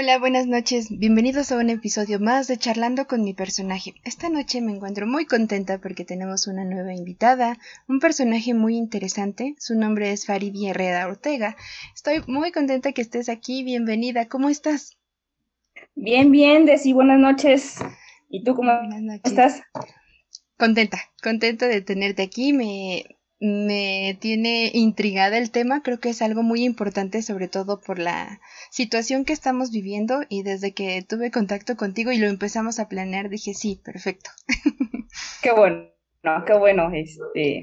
Hola, buenas noches. Bienvenidos a un episodio más de Charlando con mi personaje. Esta noche me encuentro muy contenta porque tenemos una nueva invitada, un personaje muy interesante. Su nombre es Faridi Herrera Ortega. Estoy muy contenta que estés aquí. Bienvenida. ¿Cómo estás? Bien, bien, Desi. Buenas noches. ¿Y tú cómo estás? Contenta, contenta de tenerte aquí. Me, me tiene intrigada el tema, creo que es algo muy importante, sobre todo por la situación que estamos viviendo y desde que tuve contacto contigo y lo empezamos a planear, dije, sí, perfecto. Qué bueno, no, qué bueno. Este,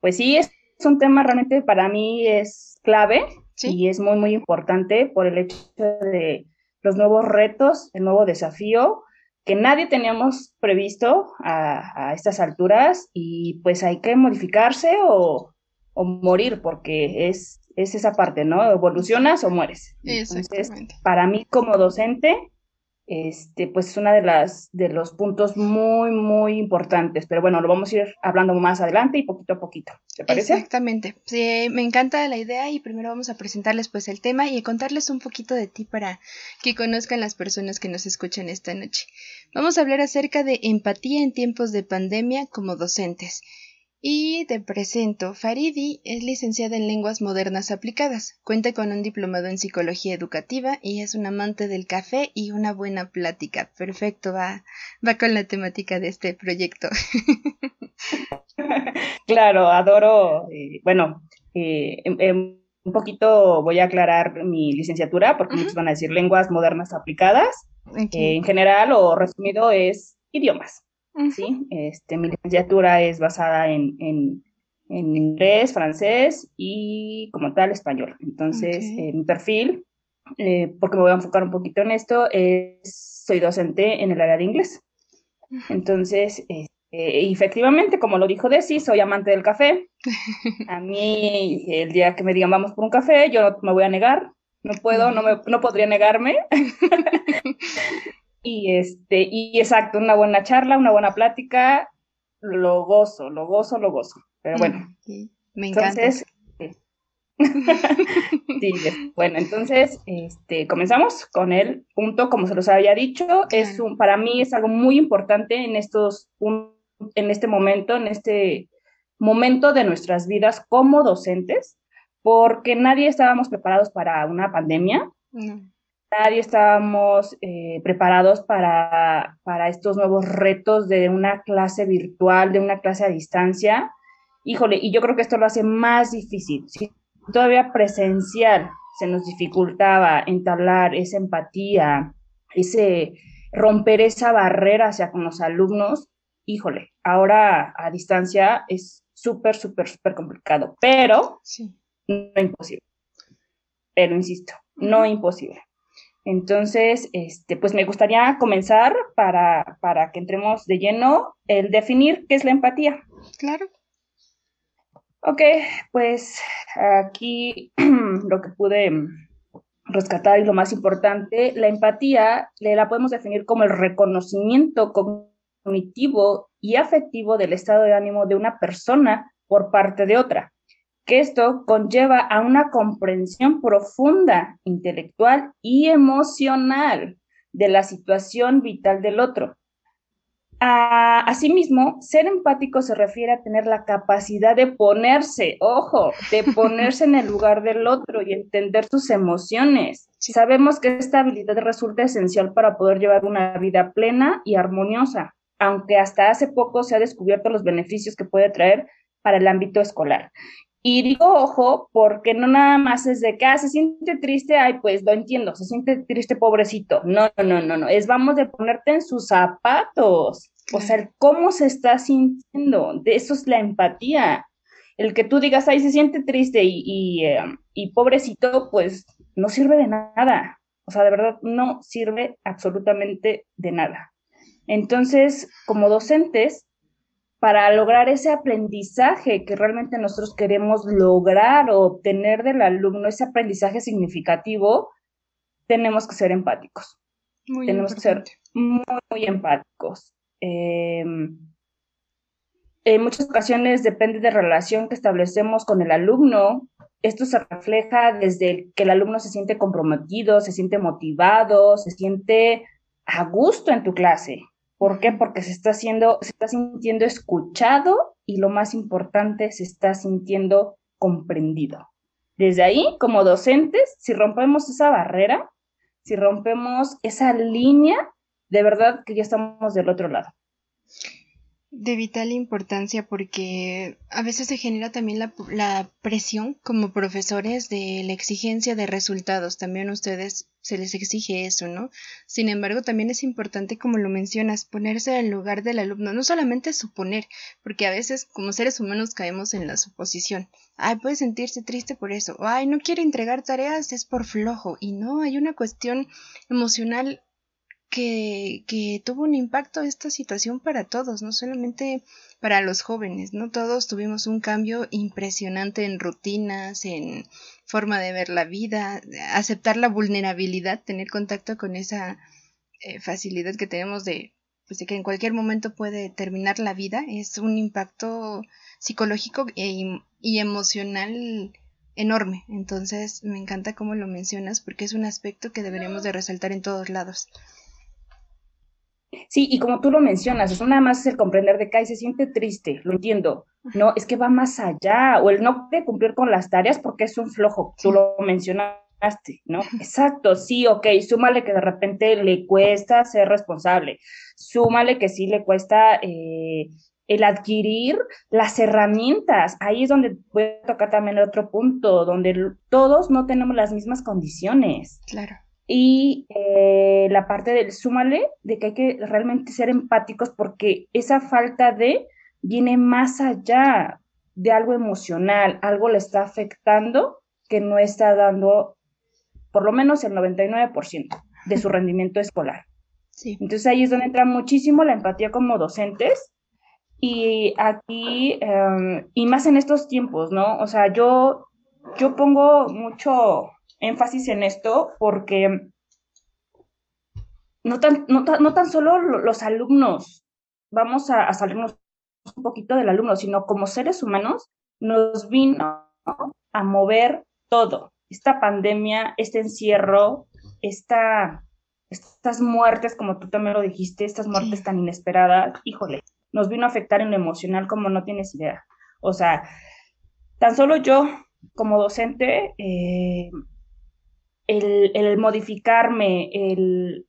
pues sí, es, un tema realmente para mí es clave y es muy, muy importante por el hecho de los nuevos retos, el nuevo desafío que nadie teníamos previsto a, estas alturas y pues hay que modificarse o, morir porque es, es esa parte, ¿no? Evolucionas o mueres. Entonces, para mí como docente, este, pues es una de las de los puntos muy, muy importantes. Pero bueno, lo vamos a ir hablando más adelante y poquito a poquito. ¿Te parece? Exactamente. Sí, me encanta la idea y primero vamos a presentarles pues el tema y contarles un poquito de ti para que conozcan las personas que nos escuchan esta noche. Vamos a hablar acerca de empatía en tiempos de pandemia como docentes. Y te presento, Faridi es licenciada en Lenguas Modernas Aplicadas, cuenta con un diplomado en Psicología Educativa y es un amante del café y una buena plática. Perfecto, va, va con la temática de este proyecto. claro, adoro, eh, bueno, eh, em, em, un poquito voy a aclarar mi licenciatura porque muchos van a decir lenguas modernas aplicadas. en general o resumido es idiomas. ¿Sí? Este, mi licenciatura es basada en, en, inglés, francés y como tal español. Entonces, eh, mi perfil, eh, porque me voy a enfocar un poquito en esto, es, soy docente en el área de inglés. Entonces, este, efectivamente, como lo dijo Desi, soy amante del café. A mí, el día que me digan vamos por un café, yo no me voy a negar. No puedo, no, me, no podría negarme. Y, este, y exacto, una buena charla, una buena plática, lo gozo, lo gozo, lo gozo. Pero bueno. Me encanta. Entonces, sí, bueno, entonces, este, comenzamos con el punto, como se los había dicho, es un, para mí es algo muy importante en estos, en este momento, en este momento de nuestras vidas como docentes, porque nadie estábamos preparados para una pandemia nadie estábamos eh, preparados para, para, estos nuevos retos de una clase virtual, de una clase a distancia. Híjole, y yo creo que esto lo hace más difícil. Si todavía presencial se nos dificultaba entablar esa empatía, ese romper esa barrera hacia con los alumnos, híjole, ahora a distancia es súper, súper, súper complicado, pero no imposible. Pero insisto, no imposible. Entonces, este, pues me gustaría comenzar para, para que entremos de lleno el definir qué es la empatía. Claro. Ok, pues aquí lo que pude rescatar y lo más importante, la empatía la podemos definir como el reconocimiento cognitivo y afectivo del estado de ánimo de una persona por parte de otra que esto conlleva a una comprensión profunda, intelectual y emocional de la situación vital del otro. asimismo, ser empático se refiere a tener la capacidad de ponerse, ojo, de ponerse en el lugar del otro y entender sus emociones. Sabemos que esta habilidad resulta esencial para poder llevar una vida plena y armoniosa, aunque hasta hace poco se ha descubierto los beneficios que puede traer para el ámbito escolar. Y digo, ojo, porque no nada más es de que, ah, se siente triste, ay, pues lo entiendo, se siente triste, pobrecito. No, no, no, no, es vamos de ponerte en sus zapatos. O sea, cómo se está sintiendo, de eso es la empatía. El que tú digas, ay, se siente triste y, y, eh, y pobrecito, pues no sirve de nada. O sea, de verdad, no sirve absolutamente de nada. Entonces, como docentes, para lograr ese aprendizaje que realmente nosotros queremos lograr o obtener del alumno, ese aprendizaje significativo, tenemos que ser empáticos. tenemos que ser muy, muy empáticos. Em, en muchas ocasiones depende de la relación que establecemos con el alumno, esto se refleja desde que el alumno se siente comprometido, se siente motivado, se siente a gusto en tu clase. ¿Por qué? Porque se está haciendo, se está sintiendo escuchado y lo más importante, se está sintiendo comprendido. Desde ahí, como docentes, si rompemos esa barrera, si rompemos esa línea, de verdad que ya estamos del otro lado de vital importancia porque a veces se genera también la, la, presión como profesores de la exigencia de resultados. También ustedes se les exige eso, ¿no? Sin embargo, también es importante, como lo mencionas, ponerse en lugar del alumno. No solamente suponer, porque a veces como seres humanos caemos en la suposición. Ay, puede sentirse triste por eso. Ay, no quiere entregar tareas, es por flojo. Y no, hay una cuestión emocional que, que tuvo un impacto esta situación para todos, no solamente para los jóvenes, ¿no? Todos tuvimos un cambio impresionante en rutinas, en forma de ver la vida, aceptar la vulnerabilidad, tener contacto con esa eh, facilidad que tenemos de, pues de que en cualquier momento puede terminar la vida, es un impacto psicológico e, y emocional enorme. Entonces, me encanta cómo lo mencionas porque es un aspecto que deberíamos de resaltar en todos lados. Sí, y como tú lo mencionas, eso nada más es el comprender de que se siente triste, lo entiendo. No, es que va más allá, o el no puede cumplir con las tareas porque es un flojo, tú lo mencionaste, ¿no? Exacto, sí, ok, súmale que de repente le cuesta ser responsable, súmale que sí le cuesta eh, el adquirir las herramientas. Ahí es donde puede tocar también el otro punto, donde todos no tenemos las mismas condiciones. Claro y eh, la parte del súmale, de que hay que realmente ser empáticos porque esa falta de viene más allá de algo emocional, algo le está afectando que no está dando por lo menos el 99% de su rendimiento escolar. Sí. Entonces ahí es donde entra muchísimo la empatía como docentes y aquí, em, y más en estos tiempos, ¿no? O sea, yo, yo pongo mucho énfasis en esto porque no tan, no, no tan solo los alumnos, vamos a, salirnos un poquito del alumno, sino como seres humanos nos vino a mover todo. Esta pandemia, este encierro, esta, estas muertes, como tú también lo dijiste, estas muertes tan inesperadas, híjole, nos vino a afectar en lo emocional como no tienes idea. O sea, tan solo yo como docente, eh, el, modificarme, el,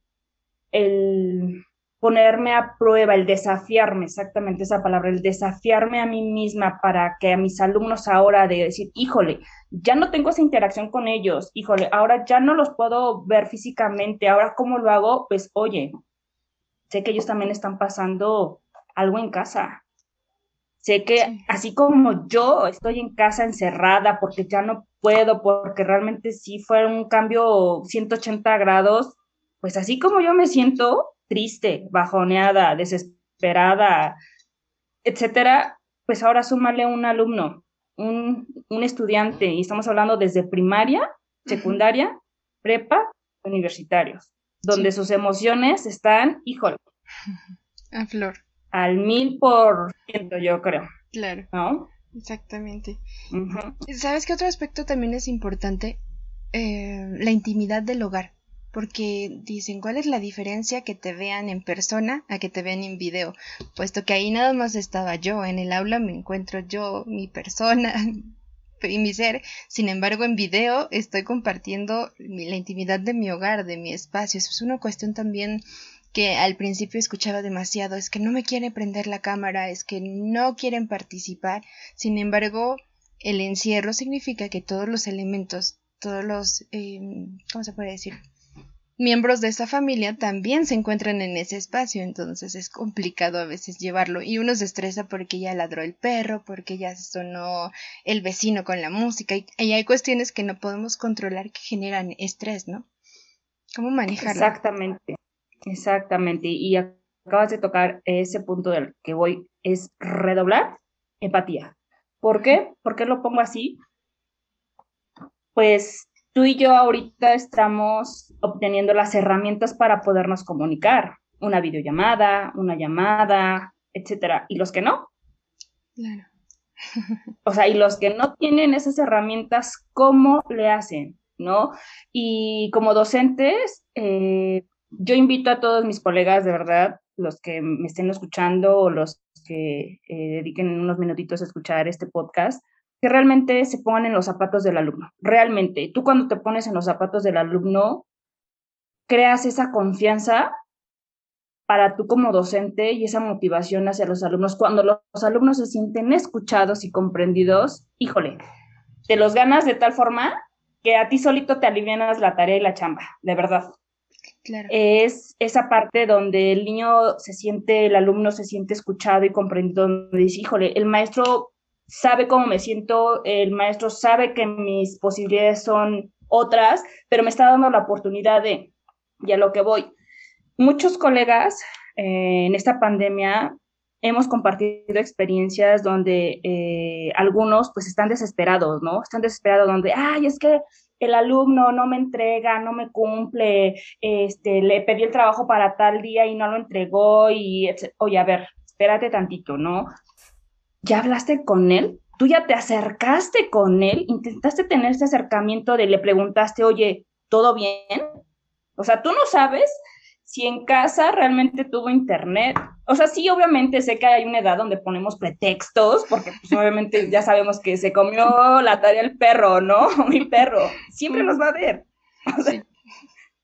el ponerme a prueba, el desafiarme, exactamente esa palabra, el desafiarme a mí misma para que a mis alumnos ahora de decir, híjole, ya no tengo esa interacción con ellos, híjole, ahora ya no los puedo ver físicamente, ahora cómo lo hago, pues oye, sé que ellos también están pasando algo en casa, Sé que así como yo estoy en casa encerrada porque ya no puedo, porque realmente sí fue un cambio 180 grados, pues así como yo me siento triste, bajoneada, desesperada, etcétera, pues ahora súmale un alumno, un, estudiante, y estamos hablando desde primaria, secundaria, prepa, universitarios, donde sus emociones están, híjole. A flor al mil por ciento, yo creo. Claro. ¿No? Exactamente. ¿Sabes qué otro aspecto también es importante? Eh, la intimidad del hogar. Porque dicen, ¿cuál es la diferencia que te vean en persona a que te vean en video? Puesto que ahí nada más estaba yo, en el aula me encuentro yo, mi persona y mi ser. Sin embargo, en video estoy compartiendo la intimidad de mi hogar, de mi espacio. Eso es una cuestión también que al principio escuchaba demasiado, es que no me quiere prender la cámara, es que no quieren participar. Sin embargo, el encierro significa que todos los elementos, todos los, eh, ¿cómo se puede decir? Miembros de esa familia también se encuentran en ese espacio, entonces es complicado a veces llevarlo y uno se estresa porque ya ladró el perro, porque ya sonó el vecino con la música y, hay cuestiones que no podemos controlar que generan estrés, ¿no? ¿Cómo manejarlo? Exactamente. Exactamente, y acabas de tocar ese punto del que voy, es redoblar empatía. ¿Por qué? ¿Por qué lo pongo así? Pues tú y yo ahorita estamos obteniendo las herramientas para podernos comunicar, una videollamada, una llamada, etcétera. ¿Y los que no? Claro. O sea, y los que no tienen esas herramientas, ¿cómo le hacen? ¿No? Y como docentes, eh, yo invito a todos mis colegas, de verdad, los que me estén escuchando o los que eh, dediquen unos minutitos a escuchar este podcast, que realmente se pongan en los zapatos del alumno. Realmente, tú cuando te pones en los zapatos del alumno, creas esa confianza para tú como docente y esa motivación hacia los alumnos. Cuando los, alumnos se sienten escuchados y comprendidos, híjole, te los ganas de tal forma que a ti solito te alivianas la tarea y la chamba, de verdad. Claro. Es esa parte donde el niño se siente, el alumno se siente escuchado y comprendido, donde dice, híjole, el maestro sabe cómo me siento, el maestro sabe que mis posibilidades son otras, pero me está dando la oportunidad de, y a lo que voy. Muchos colegas eh, en esta pandemia hemos compartido experiencias donde eh, algunos pues están desesperados, ¿no? Están desesperados donde, ay, es que el alumno no me entrega, no me cumple, este, le pedí el trabajo para tal día y no lo entregó y, oye, a ver, espérate tantito, ¿no? ¿Ya hablaste con él? ¿Tú ya te acercaste con él? ¿Intentaste tener ese acercamiento de le preguntaste, oye, ¿todo bien? O sea, tú no sabes si en casa realmente tuvo internet. O sea, sí, obviamente sé que hay una edad donde ponemos pretextos, porque pues, obviamente ya sabemos que se comió la tarea el perro, ¿no? Mi perro. Siempre nos va a ver. O sea,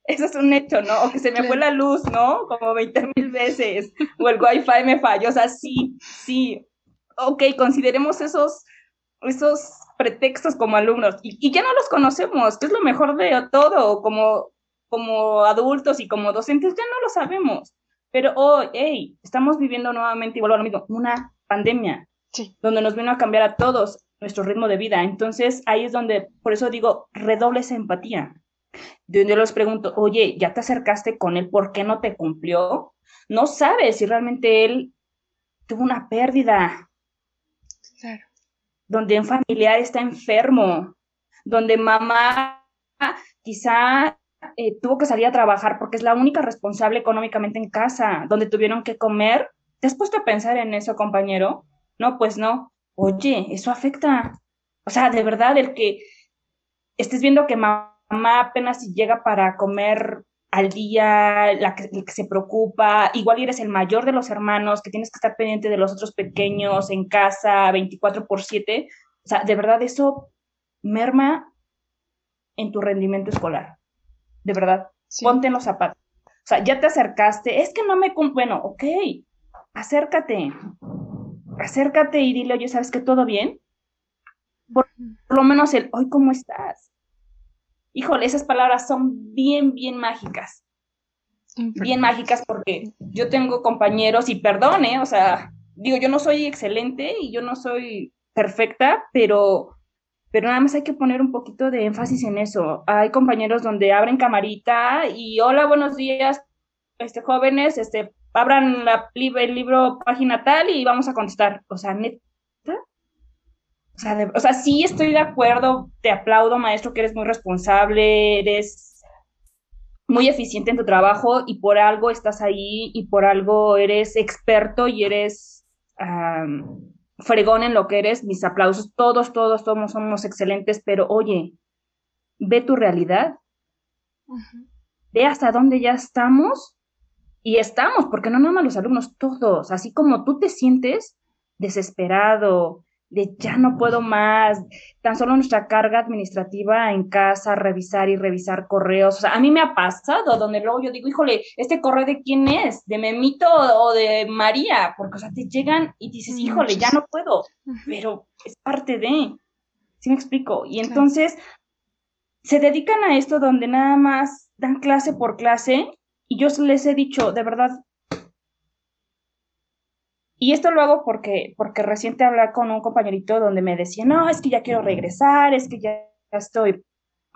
Eso es un hecho, ¿no? O que se me fue la luz, ¿no? Como 20 mil veces. O el wifi me falló. O sea, sí, sí. Ok, consideremos esos, esos pretextos como alumnos. Y, y ya no los conocemos, que es lo mejor de todo. Como como adultos y como docentes ya no lo sabemos. Pero hoy, hey, estamos viviendo nuevamente, igual a lo mismo, una pandemia, donde nos vino a cambiar a todos nuestro ritmo de vida. Entonces, ahí es donde, por eso digo, redoble esa empatía. Donde yo les pregunto, oye, ¿ya te acercaste con él? ¿Por qué no te cumplió? No sabes si realmente él tuvo una pérdida. Claro. Donde un familiar está enfermo, donde mamá quizá eh, tuvo que salir a trabajar porque es la única responsable económicamente en casa, donde tuvieron que comer. ¿Te has puesto a pensar en eso, compañero? No, pues no. Oye, eso afecta. O sea, de verdad, el que estés viendo que mamá apenas llega para comer al día, la que, que, se preocupa, igual eres el mayor de los hermanos, que tienes que estar pendiente de los otros pequeños en casa 24 por 7, o sea, de verdad eso merma en tu rendimiento escolar. De verdad, ponte en los zapatos. O sea, ya te acercaste, es que no me... Bueno, ok, acércate, acércate y dile, oye, ¿sabes que todo bien? Por, lo menos el, hoy, ¿cómo estás? Híjole, esas palabras son bien, bien mágicas. Bien mágicas porque yo tengo compañeros y perdone, o sea, digo, yo no soy excelente y yo no soy perfecta, pero pero nada más hay que poner un poquito de énfasis en eso. Hay compañeros donde abren camarita y hola, buenos días, este, jóvenes, este, abran la, el libro página tal y vamos a contestar. O sea, neta. O sea, o sea, sí estoy de acuerdo, te aplaudo, maestro, que eres muy responsable, eres muy eficiente en tu trabajo y por algo estás ahí y por algo eres experto y eres fregón en lo que eres, mis aplausos, todos, todos, todos somos excelentes, pero oye, ve tu realidad, ve hasta dónde ya estamos y estamos, porque no nada más los alumnos, todos, así como tú te sientes desesperado, de ya no puedo más, tan solo nuestra carga administrativa en casa, revisar y revisar correos. O sea, a mí me ha pasado donde luego yo digo, híjole, ¿este correo de quién es? ¿De Memito o de María? Porque, o sea, te llegan y dices, híjole, ya no puedo, pero es parte de, ¿sí me explico? Y entonces se dedican a esto donde nada más dan clase por clase y yo les he dicho, de verdad, y esto lo hago porque, porque reciente hablé con un compañerito donde me decía, no, es que ya quiero regresar, es que ya estoy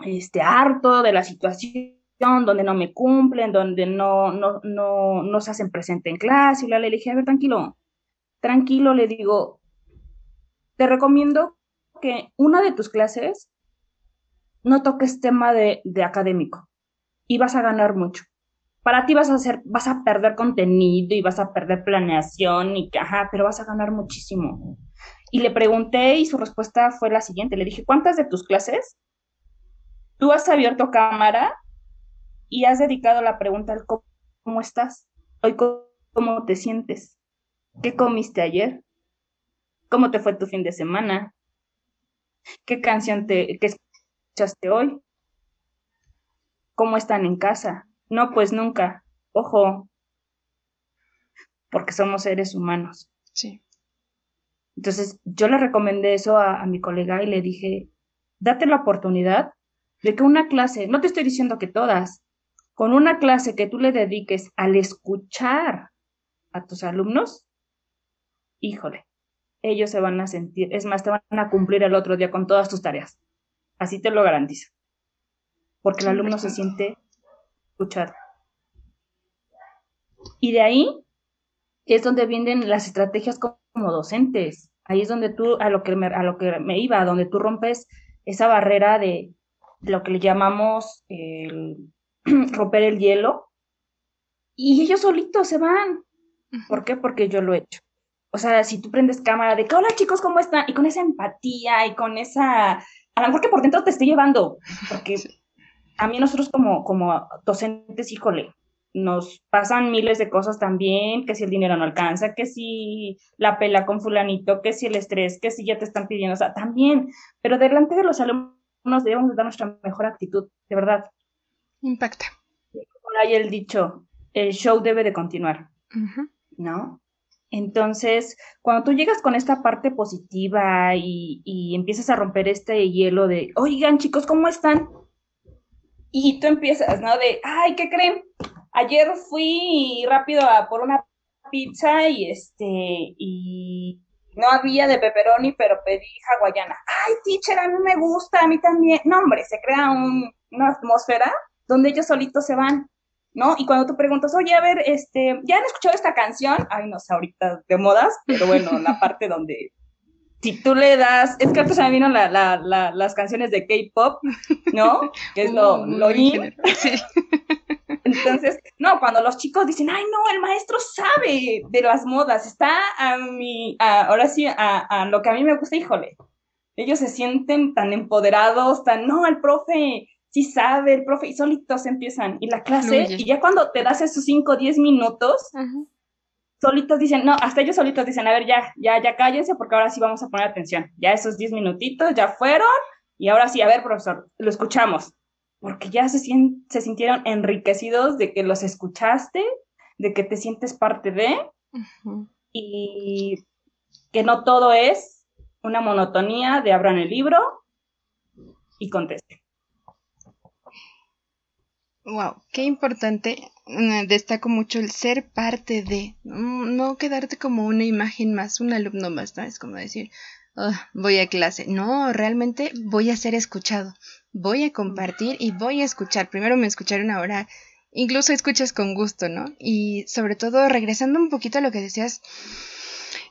este, harto de la situación, donde no me cumplen, donde no, no, no, no se hacen presente en clase. Y le dije, a ver, tranquilo, tranquilo, le digo, te recomiendo que una de tus clases no toques tema de, de académico y vas a ganar mucho para ti vas a hacer, vas a perder contenido y vas a perder planeación y ajá, pero vas a ganar muchísimo. Y le pregunté y su respuesta fue la siguiente. Le dije, ¿cuántas de tus clases tú has abierto cámara y has dedicado la pregunta al cómo estás? Hoy, ¿cómo te sientes? ¿Qué comiste ayer? ¿Cómo te fue tu fin de semana? ¿Qué canción te escuchaste hoy? ¿Cómo están en casa? No, pues nunca. Ojo, porque somos seres humanos. Sí. Entonces, yo le recomendé eso a, mi colega y le dije, date la oportunidad de que una clase, no te estoy diciendo que todas, con una clase que tú le dediques al escuchar a tus alumnos, híjole, ellos se van a sentir, es más, te van a cumplir el otro día con todas tus tareas. Así te lo garantizo porque el alumno se siente escuchado. Y de ahí es donde vienen las estrategias como docentes. Ahí es donde tú, a lo que me, a lo que me iba, donde tú rompes esa barrera de, lo que le llamamos el, romper el hielo. Y ellos solitos se van. ¿Por qué? Porque yo lo he hecho. O sea, si tú prendes cámara de que, hola chicos, ¿cómo están? Y con esa empatía y con esa, a lo mejor que por dentro te estoy llevando, porque mí nosotros como, como docentes, híjole, nos pasan miles de cosas también, que si el dinero no alcanza, que si la pela con fulanito, que si el estrés, que si ya te están pidiendo, o sea, también, pero delante de los alumnos debemos dar nuestra mejor actitud, de verdad. Impacta. Como hay el dicho, el show debe de continuar, ¿no? Entonces, cuando tú llegas con esta parte positiva y, y empiezas a romper este hielo de, oigan chicos, ¿cómo están? Y tú empiezas, ¿no? De, ay, ¿qué creen? Ayer fui rápido a por una pizza y este, y no había de pepperoni, pero pedí hawaiana. Ay, teacher, a mí me gusta, a mí también. No, hombre, se crea una atmósfera donde ellos solitos se van, ¿no? Y cuando tú preguntas, oye, a ver, este, ¿ya han escuchado esta canción? Ay, no sé, ahorita de modas, pero bueno, la parte donde si tú le das, es que se me vino la, la, la, las canciones de K-pop, ¿no? Que es lo, lo in. Entonces, no, cuando los chicos dicen, ay, no, el maestro sabe de las modas, está a mi, ahora sí, a, a, lo que a mí me gusta, híjole. Ellos se sienten tan empoderados, tan, no, el profe sí sabe, el profe, y solitos empiezan. Y la clase, y ya cuando te das esos 5 o 10 minutos, solitos dicen, no, hasta ellos solitos dicen, a ver, ya, ya, ya cállense porque ahora sí vamos a poner atención. Ya esos 10 minutitos ya fueron y ahora sí, a ver, profesor, lo escuchamos. Porque ya se, se sintieron enriquecidos de que los escuchaste, de que te sientes parte de y que no todo es una monotonía de abran el libro y contesten. Wow, qué importante. Destaco mucho el ser parte de, no quedarte como una imagen más, un alumno más, ¿no? Es como decir, voy a clase. No, realmente voy a ser escuchado. Voy a compartir y voy a escuchar. Primero me escucharon ahora, incluso escuchas con gusto, ¿no? Y sobre todo, regresando un poquito a lo que decías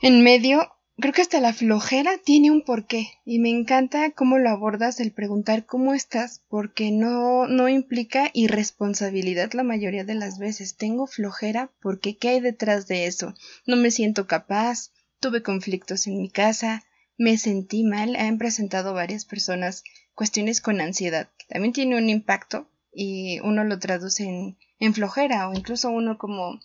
en medio, creo que hasta la flojera tiene un porqué y me encanta cómo lo abordas el preguntar cómo estás porque no no implica irresponsabilidad la mayoría de las veces. Tengo flojera porque qué hay detrás de eso no me siento capaz tuve conflictos en mi casa me sentí mal han presentado varias personas cuestiones con ansiedad también tiene un impacto y uno lo traduce en, en flojera o incluso uno como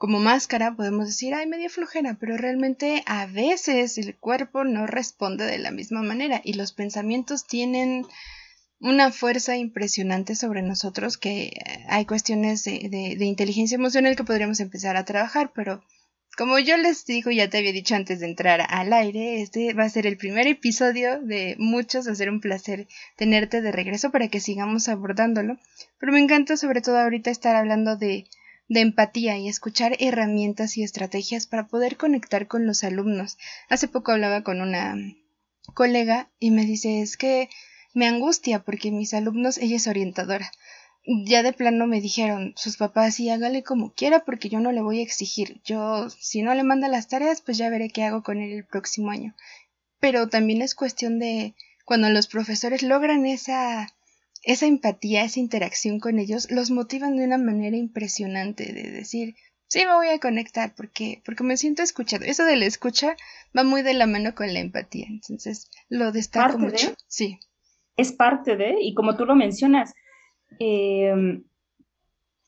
como máscara podemos decir, ay, media flojera, pero realmente a veces el cuerpo no responde de la misma manera y los pensamientos tienen una fuerza impresionante sobre nosotros que eh, hay cuestiones de, de, inteligencia emocional que podríamos empezar a trabajar, pero como yo les digo, ya te había dicho antes de entrar al aire, este va a ser el primer episodio de muchos, va a ser un placer tenerte de regreso para que sigamos abordándolo, pero me encanta sobre todo ahorita estar hablando de de empatía y escuchar herramientas y estrategias para poder conectar con los alumnos. Hace poco hablaba con una colega y me dice es que me angustia porque mis alumnos, ella es orientadora. Ya de plano me dijeron sus papás y hágale como quiera porque yo no le voy a exigir. Yo si no le manda las tareas pues ya veré qué hago con él el próximo año. Pero también es cuestión de cuando los profesores logran esa esa empatía, esa interacción con ellos, los motivan de una manera impresionante de decir, Sí, me voy a conectar porque, porque me siento escuchado. Eso de la escucha va muy de la mano con la empatía. Entonces, lo destaco mucho. sí. Es parte de, y como tú lo mencionas, em,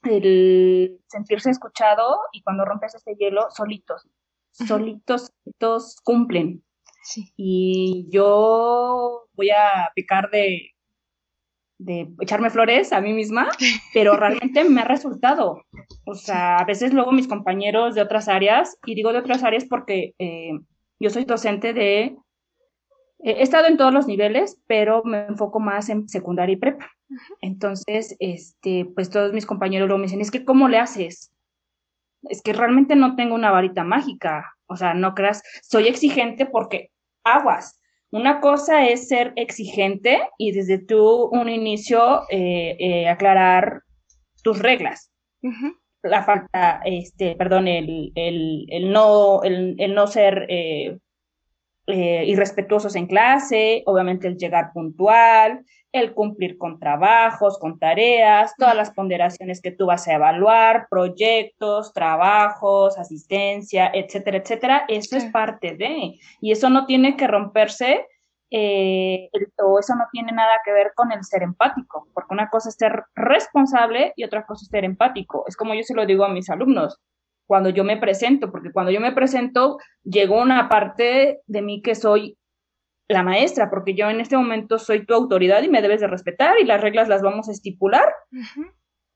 el sentirse escuchado y cuando rompes este hielo, solitos, solitos, solitos cumplen. Sí. Y yo voy a picar de, de echarme flores a mí misma, pero realmente me ha resultado. O sea, a veces luego mis compañeros de otras áreas, y digo de otras áreas porque eh, yo soy docente de... he estado en todos los niveles, pero me enfoco más en secundaria y prepa. Entonces, este, pues todos mis compañeros luego me dicen, es que ¿cómo le haces? Es que realmente no tengo una varita mágica. O sea, no creas, soy exigente porque aguas, una cosa es ser exigente y desde tú un inicio eh, eh, aclarar tus reglas. La falta, este, perdón, el, no, el, no ser eh, irrespetuosos en clase, obviamente el llegar puntual, el cumplir con trabajos, con tareas, todas las ponderaciones que tú vas a evaluar, proyectos, trabajos, asistencia, etcétera, etcétera, eso es parte de, y eso no tiene que romperse eh, o eso no tiene nada que ver con el ser empático, porque una cosa es ser responsable y otra cosa es ser empático. Es como yo se lo digo a mis alumnos cuando yo me presento, porque cuando yo me presento llegó una parte de mí que soy la maestra, porque yo en este momento soy tu autoridad y me debes de respetar y las reglas las vamos a estipular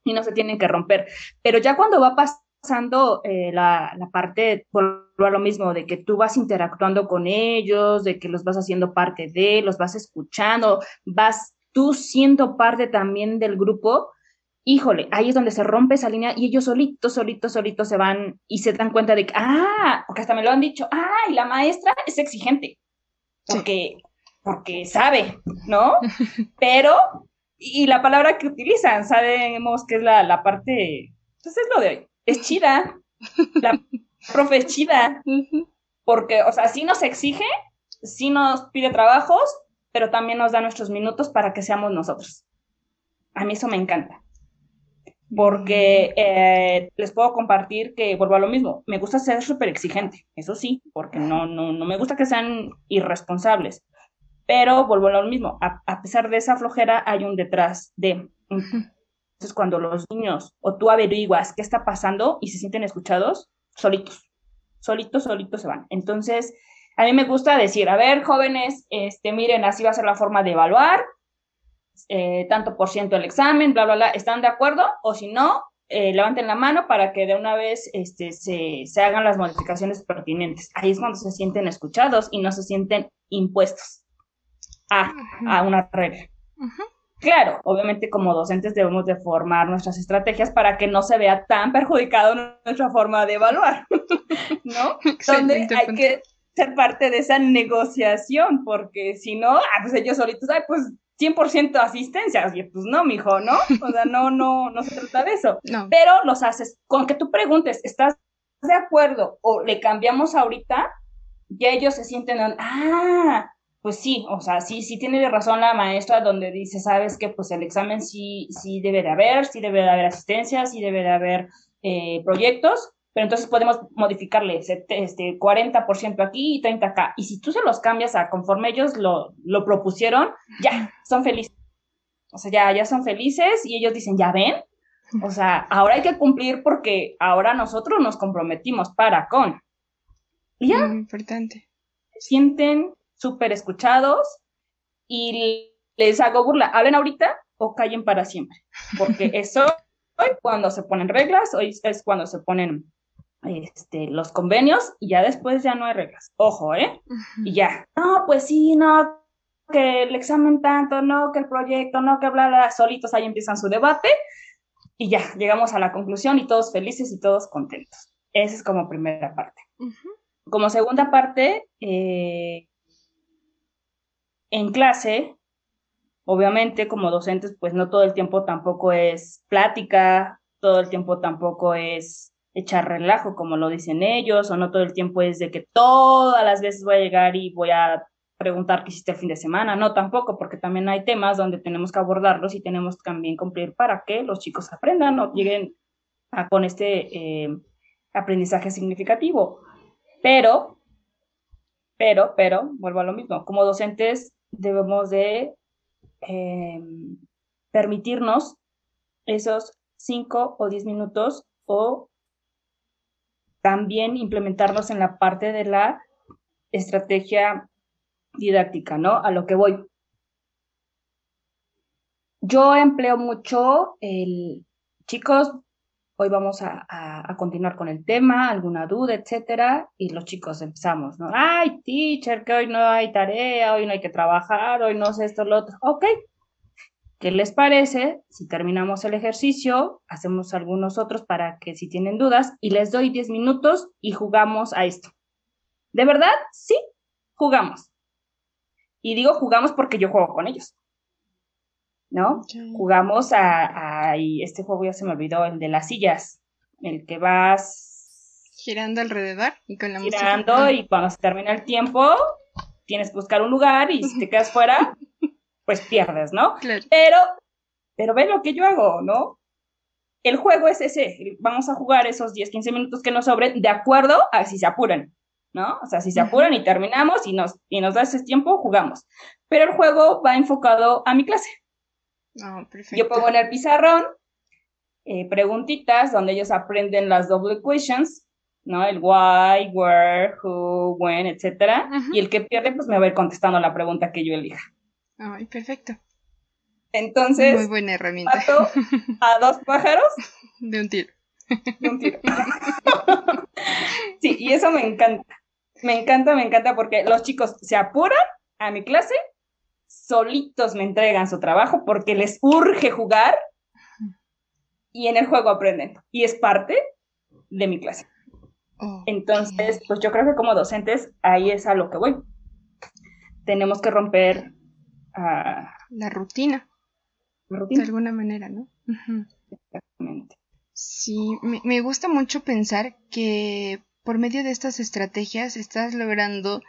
y no se tienen que romper. Pero ya cuando va pasando eh, la, la, parte, por lo mismo, de que tú vas interactuando con ellos, de que los vas haciendo parte de, los vas escuchando, vas tú siendo parte también del grupo, híjole, ahí es donde se rompe esa línea y ellos solitos, solitos, solitos se van y se dan cuenta de que, ah, porque hasta me lo han dicho, ah, y la maestra es exigente porque, porque sabe, ¿no? Pero, y la palabra que utilizan, sabemos que es la, la parte, pues es lo de hoy, es chida, la profe es chida, porque, o sea, sí nos exige, sí nos pide trabajos, pero también nos da nuestros minutos para que seamos nosotros. A mí eso me encanta porque eh, les puedo compartir que vuelvo a lo mismo, me gusta ser súper exigente, eso sí, porque no, no, no me gusta que sean irresponsables, pero vuelvo a lo mismo, a, pesar de esa flojera hay un detrás de... Entonces cuando los niños o tú averiguas qué está pasando y se sienten escuchados, solitos, solitos, solitos se van. Entonces, a mí me gusta decir, a ver, jóvenes, este, miren, así va a ser la forma de evaluar, eh, tanto por ciento el examen, bla, bla, bla, ¿están de acuerdo? O si no, eh, levanten la mano para que de una vez este, se, se, hagan las modificaciones pertinentes. Ahí es cuando se sienten escuchados y no se sienten impuestos a, a una regla. Claro, obviamente como docentes debemos de formar nuestras estrategias para que no se vea tan perjudicado nuestra forma de evaluar, ¿no? Donde hay que ser parte de esa negociación, porque si no, ah, pues ellos solitos, ay, pues 100% asistencia. Oye, pues no, mijo, ¿no? O sea, no, no, no se trata de eso. Pero los haces, con que tú preguntes, ¿estás de acuerdo? O le cambiamos ahorita, ya ellos se sienten, ah, pues sí, o sea, sí, sí tiene razón la maestra donde dice, sabes que pues el examen sí, sí debe de haber, sí debe de haber asistencia, sí debe de haber eh, proyectos, pero entonces podemos modificarle este 40% aquí y 30% acá. Y si tú se los cambias a conforme ellos lo, lo propusieron, ya, son felices. O sea, ya, ya son felices y ellos dicen, ya ven, o sea, ahora hay que cumplir porque ahora nosotros nos comprometimos para con. Y ya. Muy importante. sienten súper escuchados y les hago burla. Hablen ahorita o callen para siempre. Porque eso hoy cuando se ponen reglas, hoy es cuando se ponen este, los convenios y ya después ya no hay reglas. Ojo, ¿eh? Y ya. No, pues sí, no, que el examen tanto, no, que el proyecto, no, que bla, bla, solitos ahí empiezan su debate y ya, llegamos a la conclusión y todos felices y todos contentos. Esa es como primera parte. Como segunda parte, eh, en clase, obviamente como docentes, pues no todo el tiempo tampoco es plática, todo el tiempo tampoco es echar relajo, como lo dicen ellos, o no todo el tiempo es de que todas las veces voy a llegar y voy a preguntar qué hiciste el fin de semana, no tampoco, porque también hay temas donde tenemos que abordarlos y tenemos también cumplir para que los chicos aprendan o lleguen a, con este, eh, aprendizaje significativo. Pero, pero, pero, vuelvo a lo mismo, como docentes debemos de em, permitirnos esos 5 o 10 minutos o también implementarlos en la parte de la estrategia didáctica, ¿no? A lo que voy. Yo empleo mucho el, chicos, hoy vamos a, continuar con el tema, alguna duda, etcétera, y los chicos empezamos, ¿no? Ay, teacher, que hoy no hay tarea, hoy no hay que trabajar, hoy no sé esto, lo otro. Ok. ¿Qué les parece si terminamos el ejercicio, hacemos algunos otros para que si tienen dudas y les doy 10 minutos y jugamos a esto? ¿De verdad? Sí, jugamos. Y digo jugamos porque yo juego con ellos. ¿No? Jugamos a, a, este juego ya se me olvidó, el de las sillas, el que vas girando alrededor y con la girando y cuando se termina el tiempo tienes que buscar un lugar y si te quedas fuera, pues pierdes, ¿no? Pero, pero ve lo que yo hago, ¿no? El juego es ese, vamos a jugar esos 10, 15 minutos que nos sobren de acuerdo a si se apuran. ¿no? O sea, si se apuran y terminamos y nos, y nos da ese tiempo, jugamos. Pero el juego va enfocado a mi clase. Oh, Yo pongo en el pizarrón eh, preguntitas donde ellos aprenden las double questions, ¿no? El why, where, who, when, etcétera. Y el que pierde, pues me va a ir contestando la pregunta que yo elija. Ay, perfecto. Entonces, muy buena herramienta. a dos pájaros de un tiro. De un tiro. sí, y eso me encanta. Me encanta, me encanta porque los chicos se apuran a mi clase, solitos me entregan su trabajo porque les urge jugar y en el juego aprenden. Y es parte de mi clase. Entonces, pues yo creo que como docentes ahí es a lo que voy. Tenemos que romper la rutina. La rutina. De alguna manera, ¿no? Exactamente. Sí, me, me gusta mucho pensar que por medio de estas estrategias estás logrando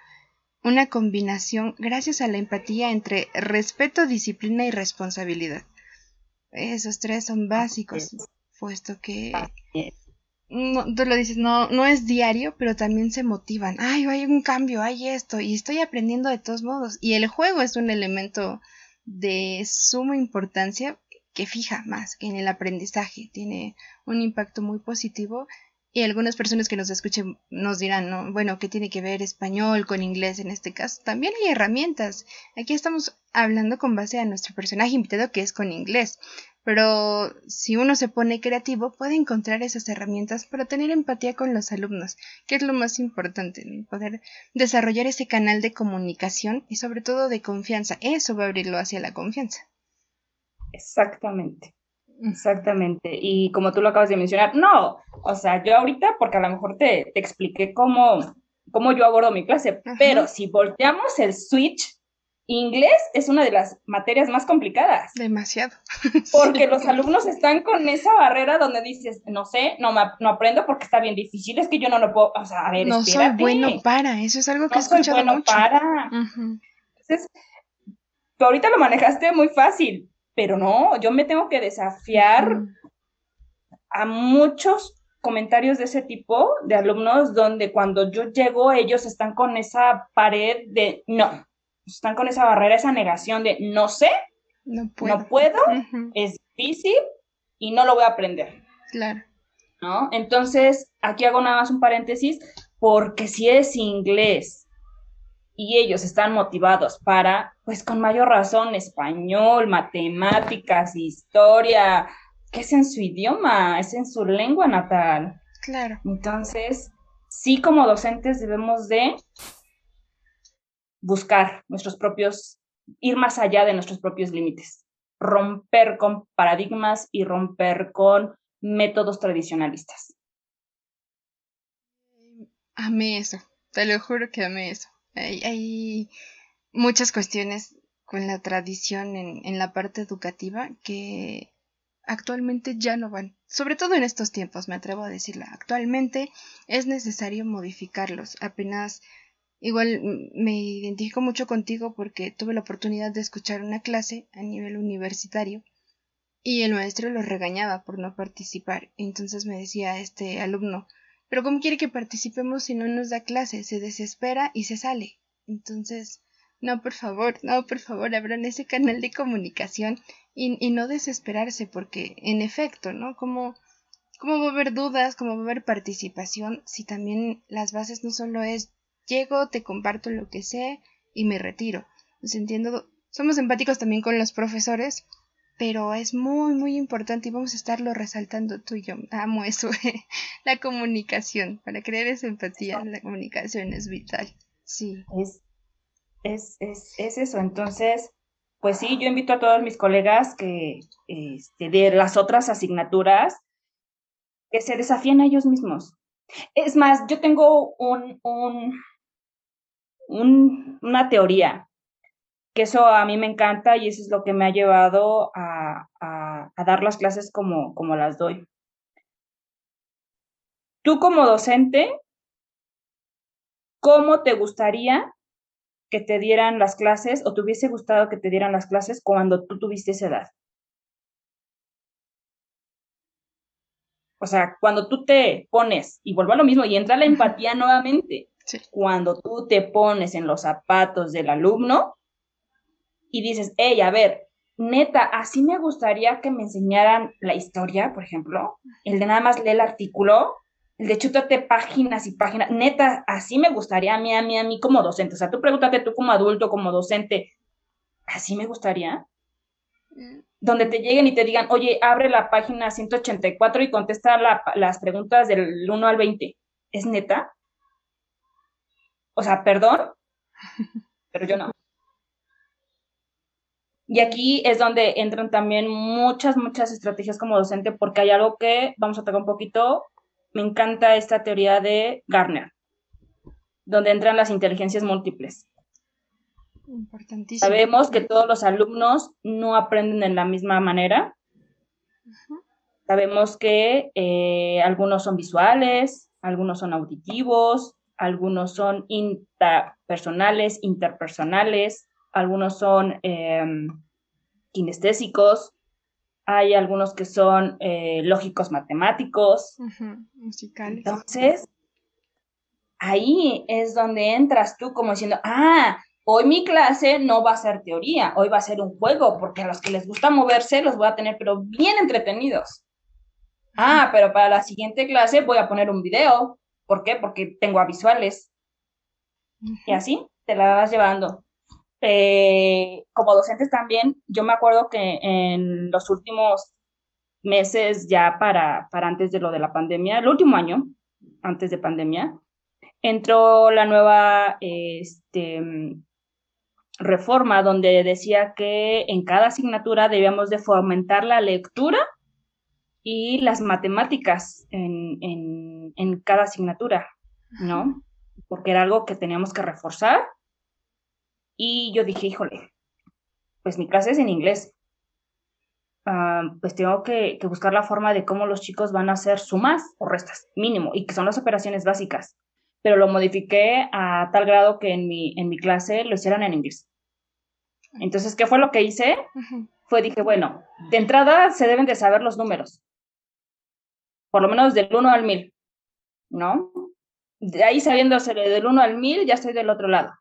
una combinación gracias a la empatía entre respeto, disciplina y responsabilidad. Esos tres son básicos, puesto que tú lo dices, no, no es diario, pero también se motivan. Ay, hay un cambio, hay esto, y estoy aprendiendo de todos modos. Y el juego es un elemento de suma importancia que fija más en el aprendizaje. Tiene un impacto muy positivo y algunas personas que nos escuchen nos dirán, ¿no? Bueno, ¿qué tiene que ver español con inglés en este caso? También hay herramientas. Aquí estamos hablando con base a nuestro personaje invitado que es con inglés. Pero si uno se pone creativo, puede encontrar esas herramientas para tener empatía con los alumnos, que es lo más importante, poder desarrollar ese canal de comunicación y sobre todo de confianza. Eso va a abrirlo hacia la confianza. Exactamente. Exactamente. Y como tú lo acabas de mencionar, no, o sea, yo ahorita, porque a lo mejor te, te expliqué cómo, cómo yo abordo mi clase, pero si volteamos el switch, inglés es una de las materias más complicadas. Demasiado. Porque los alumnos están con esa barrera donde dices, no sé, no, no aprendo porque está bien difícil, es que yo no lo puedo, o sea, a ver, No soy bueno para, eso es algo que no he escuchado soy bueno para. Entonces, tú ahorita lo manejaste muy fácil, pero no, yo me tengo que desafiar a muchos comentarios de ese tipo de alumnos donde cuando yo llego ellos están con esa pared de no, están con esa barrera, esa negación de no sé, no puedo, es difícil y no lo voy a aprender. Claro. ¿No? Entonces, aquí hago nada más un paréntesis, porque si es inglés y ellos están motivados para, pues con mayor razón, español, matemáticas, historia, que es en su idioma, es en su lengua natal. Claro. Entonces, sí como docentes debemos de buscar nuestros propios, ir más allá de nuestros propios límites, romper con paradigmas y romper con métodos tradicionalistas. Amé eso, te lo juro que amé eso. Hay, muchas cuestiones con la tradición en, en la parte educativa que actualmente ya no van. Sobre todo en estos tiempos, me atrevo a decirlo. Actualmente es necesario modificarlos. Apenas igual me identifico mucho contigo porque tuve la oportunidad de escuchar una clase a nivel universitario y el maestro los regañaba por no participar. Entonces me decía este alumno, pero ¿cómo quiere que participemos si no nos da clase? Se desespera y se sale. Entonces, no, por favor, no, por favor, abran ese canal de comunicación y, y no desesperarse, porque en efecto, ¿no? Como, ¿Cómo va a haber dudas? ¿Cómo va a haber participación? Si también las bases no solo es llego, te comparto lo que sé y me retiro. Pues entiendo, somos empáticos también con los profesores, pero es muy, muy importante y vamos a estarlo resaltando tú y yo. Amo eso, la comunicación, para crear esa empatía, la comunicación es vital. Sí. Es, es, es, es eso, entonces, pues sí, yo invito a todos mis colegas que este, de las otras asignaturas que se desafíen a ellos mismos. Es más, yo tengo un, un, un, una teoría que eso a mí me encanta y eso es lo que me ha llevado a, a, a dar las clases como, como las doy. Tú como docente, ¿cómo te gustaría que te dieran las clases o te hubiese gustado que te dieran las clases cuando tú tuviste esa edad? O sea, cuando tú te pones, y vuelvo a lo mismo, y entra la empatía nuevamente, cuando tú te pones en los zapatos del alumno y dices, hey, a ver, neta, así me gustaría que me enseñaran la historia, por ejemplo, el de nada más leer el artículo, el de chútate páginas y páginas, neta, así me gustaría a mí, a mí, a mí como docente. O sea, tú pregúntate tú como adulto, como docente, ¿así me gustaría? Mm donde te lleguen y te digan, oye, abre la página 184 y contesta las preguntas del 1 al 20. ¿Es neta? O sea, perdón, pero yo no. Y aquí es donde entran también muchas, muchas estrategias como docente, porque hay algo que vamos a tocar un poquito. Me encanta esta teoría de Garner, donde entran las inteligencias múltiples. Sabemos que todos los alumnos no aprenden de la misma manera. Sabemos que eh, algunos son visuales, algunos son auditivos, algunos son interpersonales, interpersonales, algunos son em, kinestésicos, hay algunos que son eh, lógicos matemáticos. musicales. Entonces, ahí es donde entras tú como diciendo, ah, Hoy mi clase no va a ser teoría, hoy va a ser un juego, porque a los que les gusta moverse los voy a tener, pero bien entretenidos. Ah, pero para la siguiente clase voy a poner un video. ¿Por qué? Porque tengo a visuales. Y así te la vas llevando. Eh, como docentes también, yo me acuerdo que en los últimos meses, ya para, para antes de lo de la pandemia, el último año, antes de pandemia, entró la nueva este, reforma donde decía que en cada asignatura debíamos de fomentar la lectura y las matemáticas en, en, cada asignatura, ¿no? Porque era algo que teníamos que reforzar. Y yo dije, híjole, pues mi clase es en inglés. Ah, pues tengo que, que, buscar la forma de cómo los chicos van a hacer sumas o restas, mínimo, y que son las operaciones básicas pero lo modifiqué a tal grado que en mi, en mi clase lo hicieran en inglés. Entonces, ¿qué fue lo que hice? Fue, dije, bueno, de entrada se deben de saber los números, por lo menos del 1 al 1000, ¿no? De ahí sabiéndose del 1 al 1000, ya estoy del otro lado.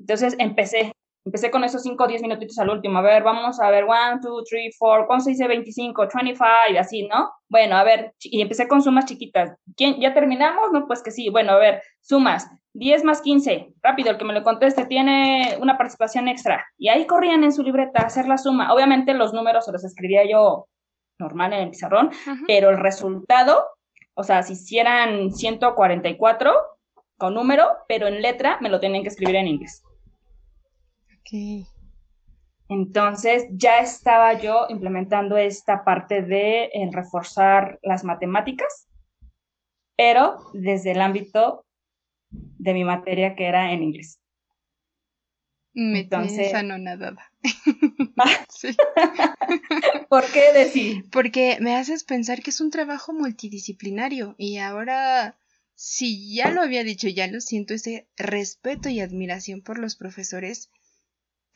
Entonces empecé, Empecé con esos 5 o 10 minutitos al último. A ver, vamos a ver, 1, 2, 3, 4, ¿cuánto se dice 25, 25, así, ¿no? Bueno, a ver, y empecé con sumas chiquitas. ¿Quién, ¿Ya terminamos? No, pues que sí. Bueno, a ver, sumas. 10 más 15. Rápido, el que me lo conteste tiene una participación extra. Y ahí corrían en su libreta a hacer la suma. Obviamente los números se los escribía yo normal en el pizarrón, pero el resultado, o sea, si hicieran 144 con número, pero en letra me lo tenían que escribir en inglés. Entonces ya estaba yo implementando esta parte de reforzar las matemáticas, pero desde el ámbito de mi materia que era en inglés. Me Entonces, ¿Por qué decir? Porque me haces pensar que es un trabajo multidisciplinario y ahora, si ya lo había dicho, ya lo siento, ese respeto y admiración por los profesores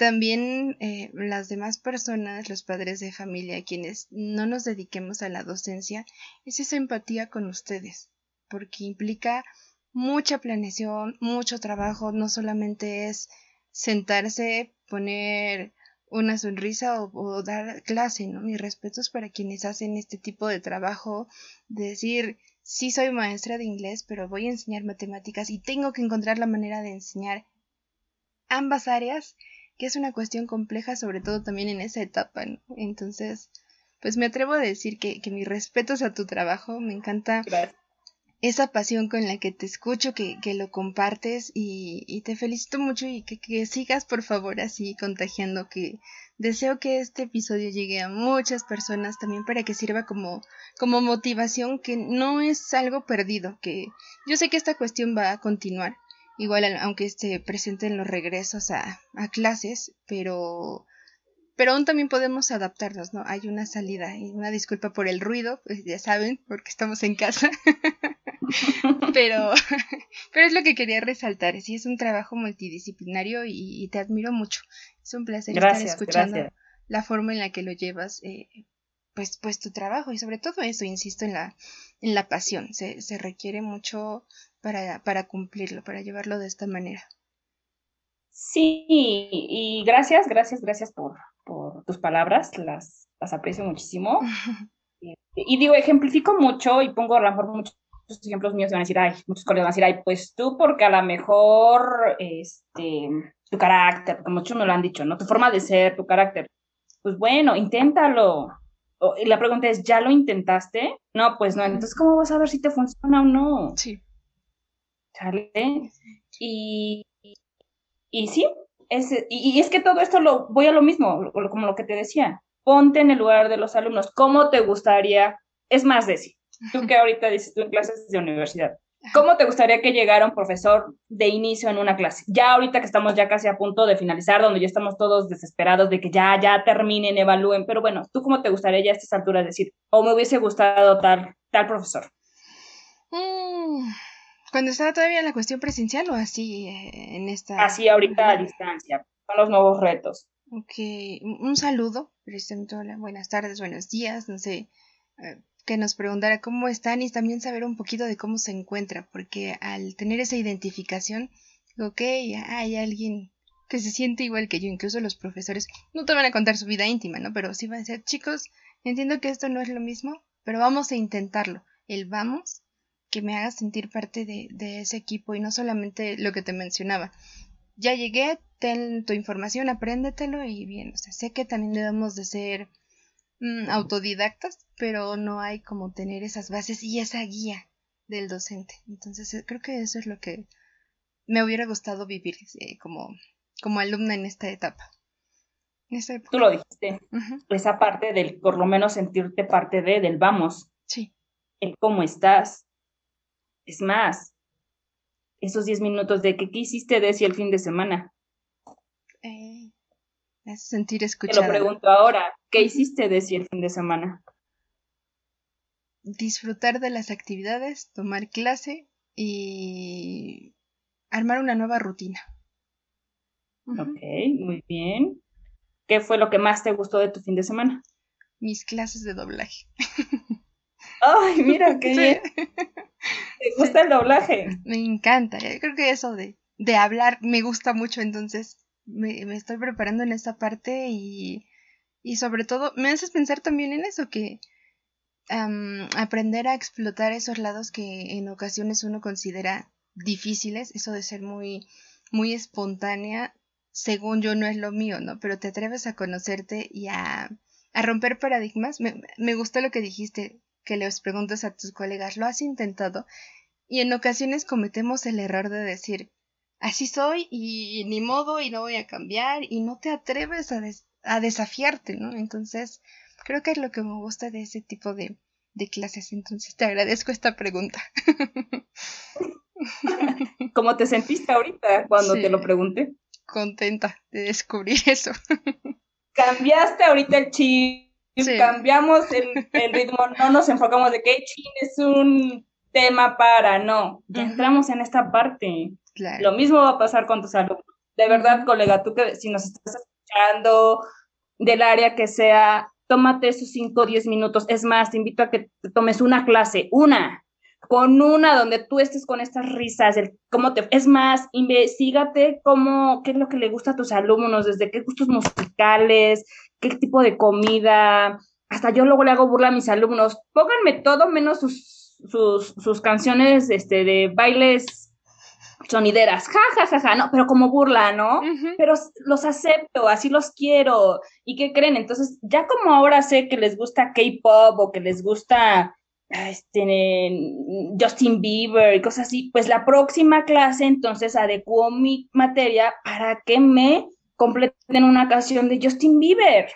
también eh, las demás personas, los padres de familia, quienes no nos dediquemos a la docencia, es esa empatía con ustedes, porque implica mucha planeación, mucho trabajo, no solamente es sentarse, poner una sonrisa o, dar clase, ¿no? Mis respetos para quienes hacen este tipo de trabajo, de decir, sí soy maestra de inglés, pero voy a enseñar matemáticas y tengo que encontrar la manera de enseñar ambas áreas, que es una cuestión compleja, sobre todo también en esa etapa, ¿no? Entonces, pues me atrevo a decir que, que mis respetos a tu trabajo, me encanta esa pasión con la que te escucho, que, que lo compartes y, te felicito mucho y que, que, sigas por favor así contagiando, que deseo que este episodio llegue a muchas personas también para que sirva como, como motivación, que no es algo perdido, que yo sé que esta cuestión va a continuar, igual aunque esté presente en los regresos a, a clases, pero pero aún también podemos adaptarnos, ¿no? Hay una salida y una disculpa por el ruido, pues ya saben, porque estamos en casa. pero, pero es lo que quería resaltar, sí es un trabajo multidisciplinario y, te admiro mucho. Es un placer estar escuchando la forma en la que lo llevas, eh, pues, pues tu trabajo y sobre todo eso, insisto, en la, en la pasión. Se, se requiere mucho para, para cumplirlo, para llevarlo de esta manera. Sí, y gracias, gracias, gracias por, por tus palabras, las, las aprecio muchísimo. Y digo, ejemplifico mucho y pongo a lo mejor muchos ejemplos míos van a decir, ay, muchos colegas van a decir, ay, pues tú porque a lo mejor, este, tu carácter, porque muchos me lo han dicho, ¿no? Tu forma de ser, tu carácter. Pues bueno, inténtalo. y la pregunta es, ¿ya lo intentaste? No, pues no. Entonces, ¿cómo vas a ver si te funciona o no? Sí. ¿Sale? Y, y sí, es, y, es que todo esto lo voy a lo mismo, como lo que te decía. Ponte en el lugar de los alumnos. ¿Cómo te gustaría? Es más, Desi, tú que ahorita dices tú en clases de universidad. ¿Cómo te gustaría que llegara un profesor de inicio en una clase? Ya ahorita que estamos ya casi a punto de finalizar, donde ya estamos todos desesperados de que ya, ya terminen, evalúen, pero bueno, ¿tú cómo te gustaría ya a estas alturas decir, o me hubiese gustado tal, tal profesor? Mm, cuando estaba todavía en la cuestión presencial o así eh, en esta... Así ahorita a distancia, con los nuevos retos. Ok, un saludo, presidente, buenas tardes, buenos días, no sé, eh, que nos preguntara cómo están y también saber un poquito de cómo se encuentra, porque al tener esa identificación, ok, hay alguien que se siente igual que yo, incluso los profesores, no te van a contar su vida íntima, ¿no? Pero sí van a decir, chicos, entiendo que esto no es lo mismo, pero vamos a intentarlo. El vamos que me haga sentir parte de, ese equipo y no solamente lo que te mencionaba. Ya llegué, ten tu información, apréndetelo y bien, o sea, sé que también debemos de ser mm, autodidactas, pero no hay como tener esas bases y esa guía del docente. Entonces, eh, creo que eso es lo que me hubiera gustado vivir eh, como, como alumna en esta etapa. Tú lo dijiste, esa parte del, por lo menos sentirte parte de, del vamos. Sí. El cómo estás, es más, esos 10 minutos de que, ¿qué hiciste de si el fin de semana? Eh, es sentir escuchado. Te lo pregunto ahora, ¿qué hiciste de el fin de semana? Disfrutar de las actividades, tomar clase y armar una nueva rutina. Ok, muy bien. ¿Qué fue lo que más te gustó de tu fin de semana? Mis clases de doblaje. Ay, mira, qué bien. ¿Te gusta el doblaje? Me encanta. Creo que eso de, de hablar me gusta mucho, entonces me, me estoy preparando en esta parte y, y, sobre todo me haces pensar también en eso, que aprender a explotar esos lados que en ocasiones uno considera difíciles, eso de ser muy, muy espontánea, según yo no es lo mío, ¿no? Pero te atreves a conocerte y a, a romper paradigmas. Me, me gustó lo que dijiste, que les preguntas a tus colegas, ¿lo has intentado? Y en ocasiones cometemos el error de decir, así soy y ni modo y no voy a cambiar y no te atreves a, a desafiarte, ¿no? Entonces, creo que es lo que me gusta de ese tipo de, de clases. Entonces, te agradezco esta pregunta. ¿Cómo te sentiste ahorita cuando te lo pregunté? Contenta de descubrir eso. Cambiaste ahorita el chip cambiamos el, ritmo, no nos enfocamos de que chin es un tema para, no, ya entramos en esta parte. Lo mismo va a pasar con tus alumnos. De verdad, colega, tú que si nos estás del área que sea, tómate esos 5 o 10 minutos. Es más, te invito a que te tomes una clase, una, con una donde tú estés con estas risas, el, cómo te, es más, investigate cómo, qué es lo que le gusta a tus alumnos, desde qué gustos musicales, qué tipo de comida, hasta yo luego le hago burla a mis alumnos, pónganme todo menos sus, sus, sus canciones este, de bailes sonideras, ja, ja, ja, ja, no, pero como burla, ¿no? Pero los acepto, así los quiero. ¿Y qué creen? Entonces, ya como ahora sé que les gusta K-pop o que les gusta este, Justin Bieber y cosas así, pues la próxima clase entonces adecuo mi materia para que me completen una canción de Justin Bieber.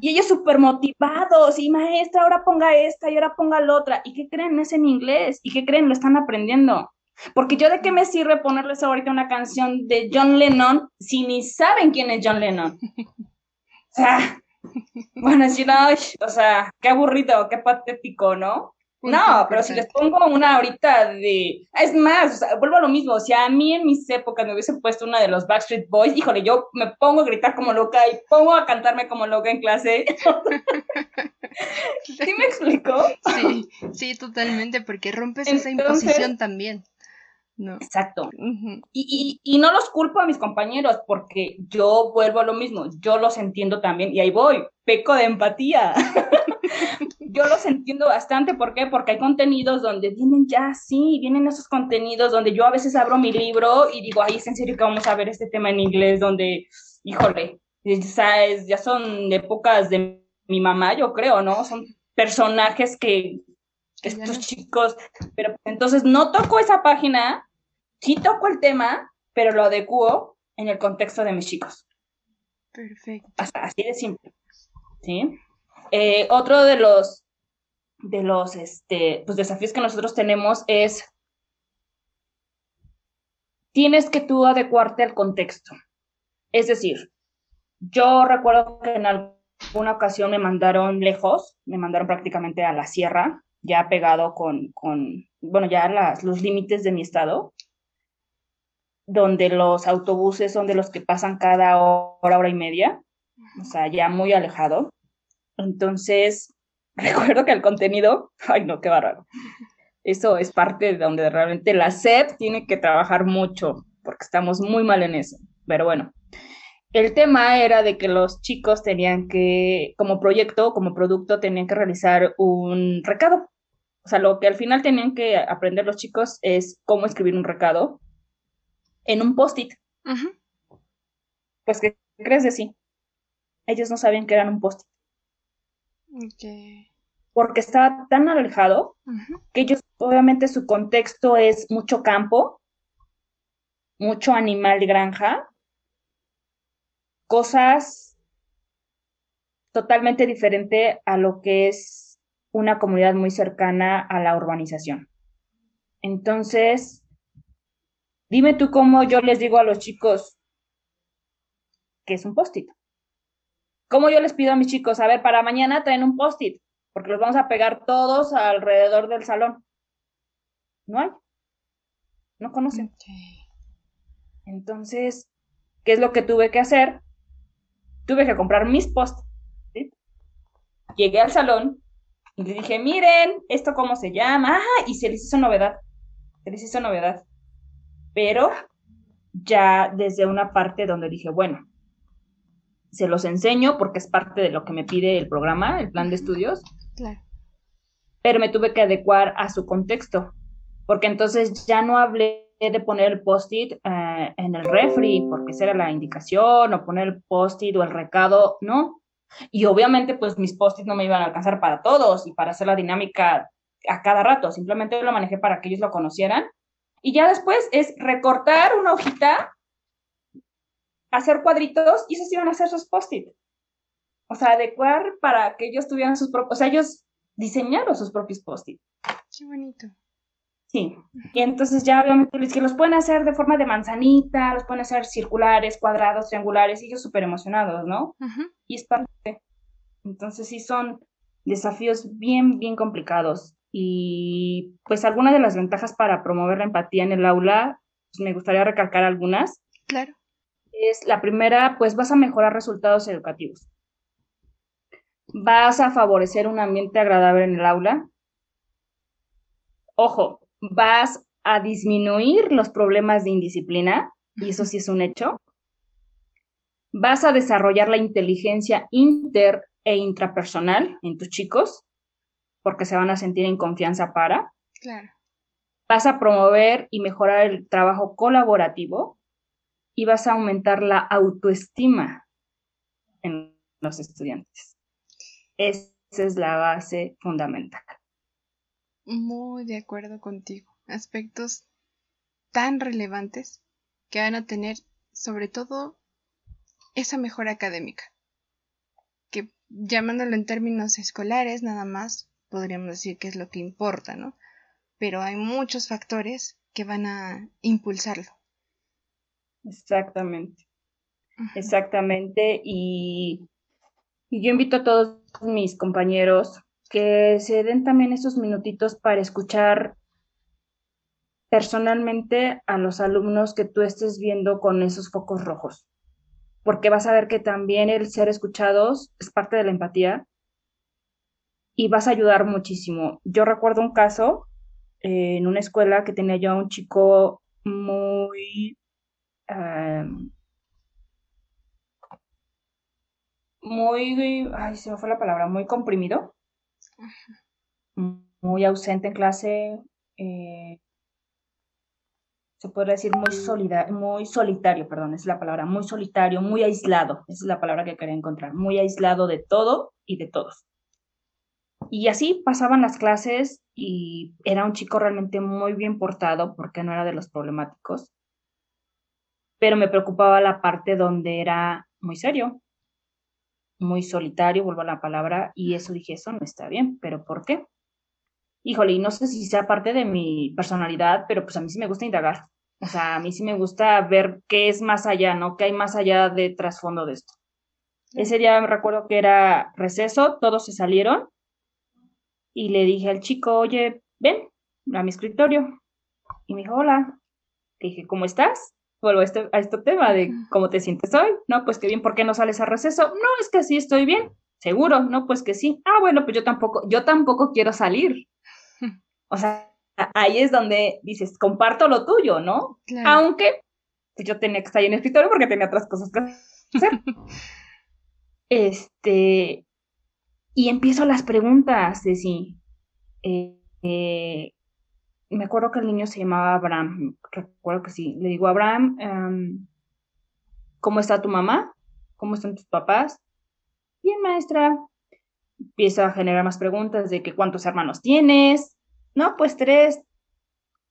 Y ellos súper motivados, y maestra, ahora ponga esta y ahora ponga la otra. ¿Y qué creen? Es en inglés. ¿Y qué creen? Lo están aprendiendo. Porque yo de qué me sirve ponerles ahorita una canción de John Lennon si ni saben quién es John Lennon. O sea, bueno, si no, o sea, qué aburrido, qué patético, ¿no? No, pero si les pongo una ahorita de... Es más, o sea, vuelvo a lo mismo, si a mí en mis épocas me hubiesen puesto una de los Backstreet Boys, híjole, yo me pongo a gritar como loca y pongo a cantarme como loca en clase. ¿Sí me explico? Sí, sí, totalmente, porque rompes esa imposición también. Exacto. y, y, no los culpo a mis compañeros porque yo vuelvo a lo mismo, yo los entiendo también y ahí voy, peco de empatía. yo los entiendo bastante, ¿por qué? Porque hay contenidos donde vienen ya, sí, vienen esos contenidos donde yo a veces abro mi libro y digo, ay, es en serio que vamos a ver este tema en inglés, donde, híjole, ¿sabes? ya son épocas de mi mamá, yo creo, ¿no? Son personajes que estos chicos, pero entonces no toco esa página sí toco el tema, pero lo adecuo en el contexto de mis chicos. Perfecto. así de simple. ¿Sí? Eh, otro de los, de los este, pues, desafíos que nosotros tenemos es, tienes que tú adecuarte al contexto. Es decir, yo recuerdo que en alguna ocasión me mandaron lejos, me mandaron prácticamente a la sierra, ya pegado con, con bueno, ya los límites de mi estado donde los autobuses son de los que pasan cada hora, hora y media, o sea, ya muy alejado. Entonces, recuerdo que el contenido, ay no, qué bárbaro. Eso es parte de donde realmente la SEP tiene que trabajar mucho, porque estamos muy mal en eso. Pero bueno, el tema era de que los chicos tenían que, como proyecto, como producto, tenían que realizar un recado. O sea, lo que al final tenían que aprender los chicos es cómo escribir un recado en un post-it. Pues, ¿qué crees de sí? Ellos no sabían que eran un post-it. Porque estaba tan alejado que ellos, obviamente, su contexto es mucho campo, mucho animal de granja, cosas totalmente diferente a lo que es una comunidad muy cercana a la urbanización. Entonces, Dime tú cómo yo les digo a los chicos que es un post-it. ¿Cómo yo les pido a mis chicos, a ver, para mañana traen un post-it, porque los vamos a pegar todos alrededor del salón? No hay. No conocen. Entonces, ¿qué es lo que tuve que hacer? Tuve que comprar mis post-it. Llegué al salón y les dije, miren, esto cómo se llama. Ah, y se les hizo novedad. Se les hizo novedad pero ya desde una parte donde dije, bueno, se los enseño porque es parte de lo que me pide el programa, el plan de estudios. Claro. Pero me tuve que adecuar a su contexto, porque entonces ya no hablé de poner el post-it eh, en el refri, porque esa era la indicación, o poner el post-it o el recado, no. Y obviamente, pues mis post-it no me iban a alcanzar para todos y para hacer la dinámica a cada rato, simplemente lo manejé para que ellos lo conocieran y ya después es recortar una hojita, hacer cuadritos y esos iban a hacer sus post-it. O sea, adecuar para que ellos tuvieran sus propios, o sea, ellos diseñaron sus propios post-it. Qué bonito. Sí, y entonces ya obviamente les que los pueden hacer de forma de manzanita, los pueden hacer circulares, cuadrados, triangulares, y ellos súper emocionados, ¿no? Y es parte. Entonces sí son desafíos bien, bien complicados. Y pues algunas de las ventajas para promover la empatía en el aula, pues, me gustaría recalcar algunas. Claro. Es la primera, pues vas a mejorar resultados educativos. Vas a favorecer un ambiente agradable en el aula. Ojo, vas a disminuir los problemas de indisciplina, y eso sí es un hecho. Vas a desarrollar la inteligencia inter e intrapersonal en tus chicos, porque se van a sentir en confianza para. Claro. Vas a promover y mejorar el trabajo colaborativo y vas a aumentar la autoestima en los estudiantes. Esa es la base fundamental. Muy de acuerdo contigo. Aspectos tan relevantes que van a tener sobre todo esa mejora académica. Que llamándolo en términos escolares nada más podríamos decir que es lo que importa, ¿no? Pero hay muchos factores que van a impulsarlo. Exactamente. Exactamente. Y, y yo invito a todos mis compañeros que se den también esos minutitos para escuchar personalmente a los alumnos que tú estés viendo con esos focos rojos, porque vas a ver que también el ser escuchados es parte de la empatía y vas a ayudar muchísimo. Yo recuerdo un caso eh, en una escuela que tenía yo a un chico muy... Em, muy, ay, se me fue la palabra, muy comprimido, muy ausente en clase, eh, se puede decir muy, muy solitario, perdón, es la palabra, muy solitario, muy aislado, esa es la palabra que quería encontrar, muy aislado de todo y de todos. Y así pasaban las clases y era un chico realmente muy bien portado porque no era de los problemáticos, pero me preocupaba la parte donde era muy serio, muy solitario, vuelvo a la palabra, y eso dije, eso no está bien, pero ¿por qué? Híjole, y no sé si sea parte de mi personalidad, pero pues a mí sí me gusta indagar. O sea, a mí sí me gusta ver qué es más allá, ¿no? ¿Qué hay más allá de trasfondo de esto? Ese día me recuerdo que era receso, todos se salieron y le dije al chico, oye, ven a mi escritorio. Y me dijo, hola. Le dije, ¿cómo estás? vuelvo a este, a este tema de cómo te sientes hoy. No, pues qué bien, ¿por qué no sales a receso? No, es que sí estoy bien. Seguro, no, pues que sí. Ah, bueno, pues yo tampoco, yo tampoco quiero salir. O sea, ahí es donde dices, comparto lo tuyo, ¿no? Aunque pues yo tenía que estar ahí en el escritorio porque tenía otras cosas que hacer. este, y empiezo las preguntas de sí. Eh, eh, me acuerdo que el niño se llamaba Abraham, recuerdo que sí. Le digo, Abraham, em, ¿cómo está tu mamá? ¿Cómo están tus papás? Bien, maestra. Empieza a generar más preguntas de que cuántos hermanos tienes. No, pues tres.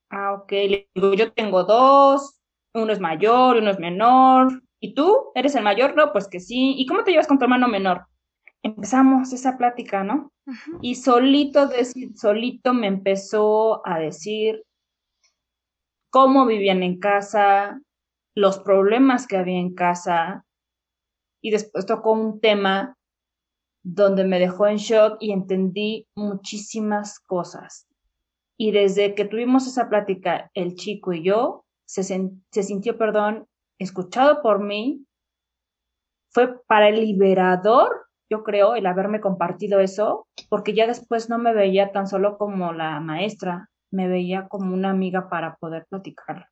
Ah, ok. Le digo, yo tengo dos. Uno es mayor, uno es menor. ¿Y tú? ¿Eres el mayor? No, pues que sí. ¿Y cómo te llevas con tu hermano menor? Empezamos esa plática, ¿no? Y solito, solito me empezó a decir cómo vivían en casa, los problemas que había en casa, y después tocó un tema donde me dejó en shock y entendí muchísimas cosas. Y desde que tuvimos esa plática, el chico y yo, se, se sintió, perdón, escuchado por mí, fue para el liberador yo creo, el haberme compartido eso, porque ya después no me veía tan solo como la maestra, me veía como una amiga para poder platicar.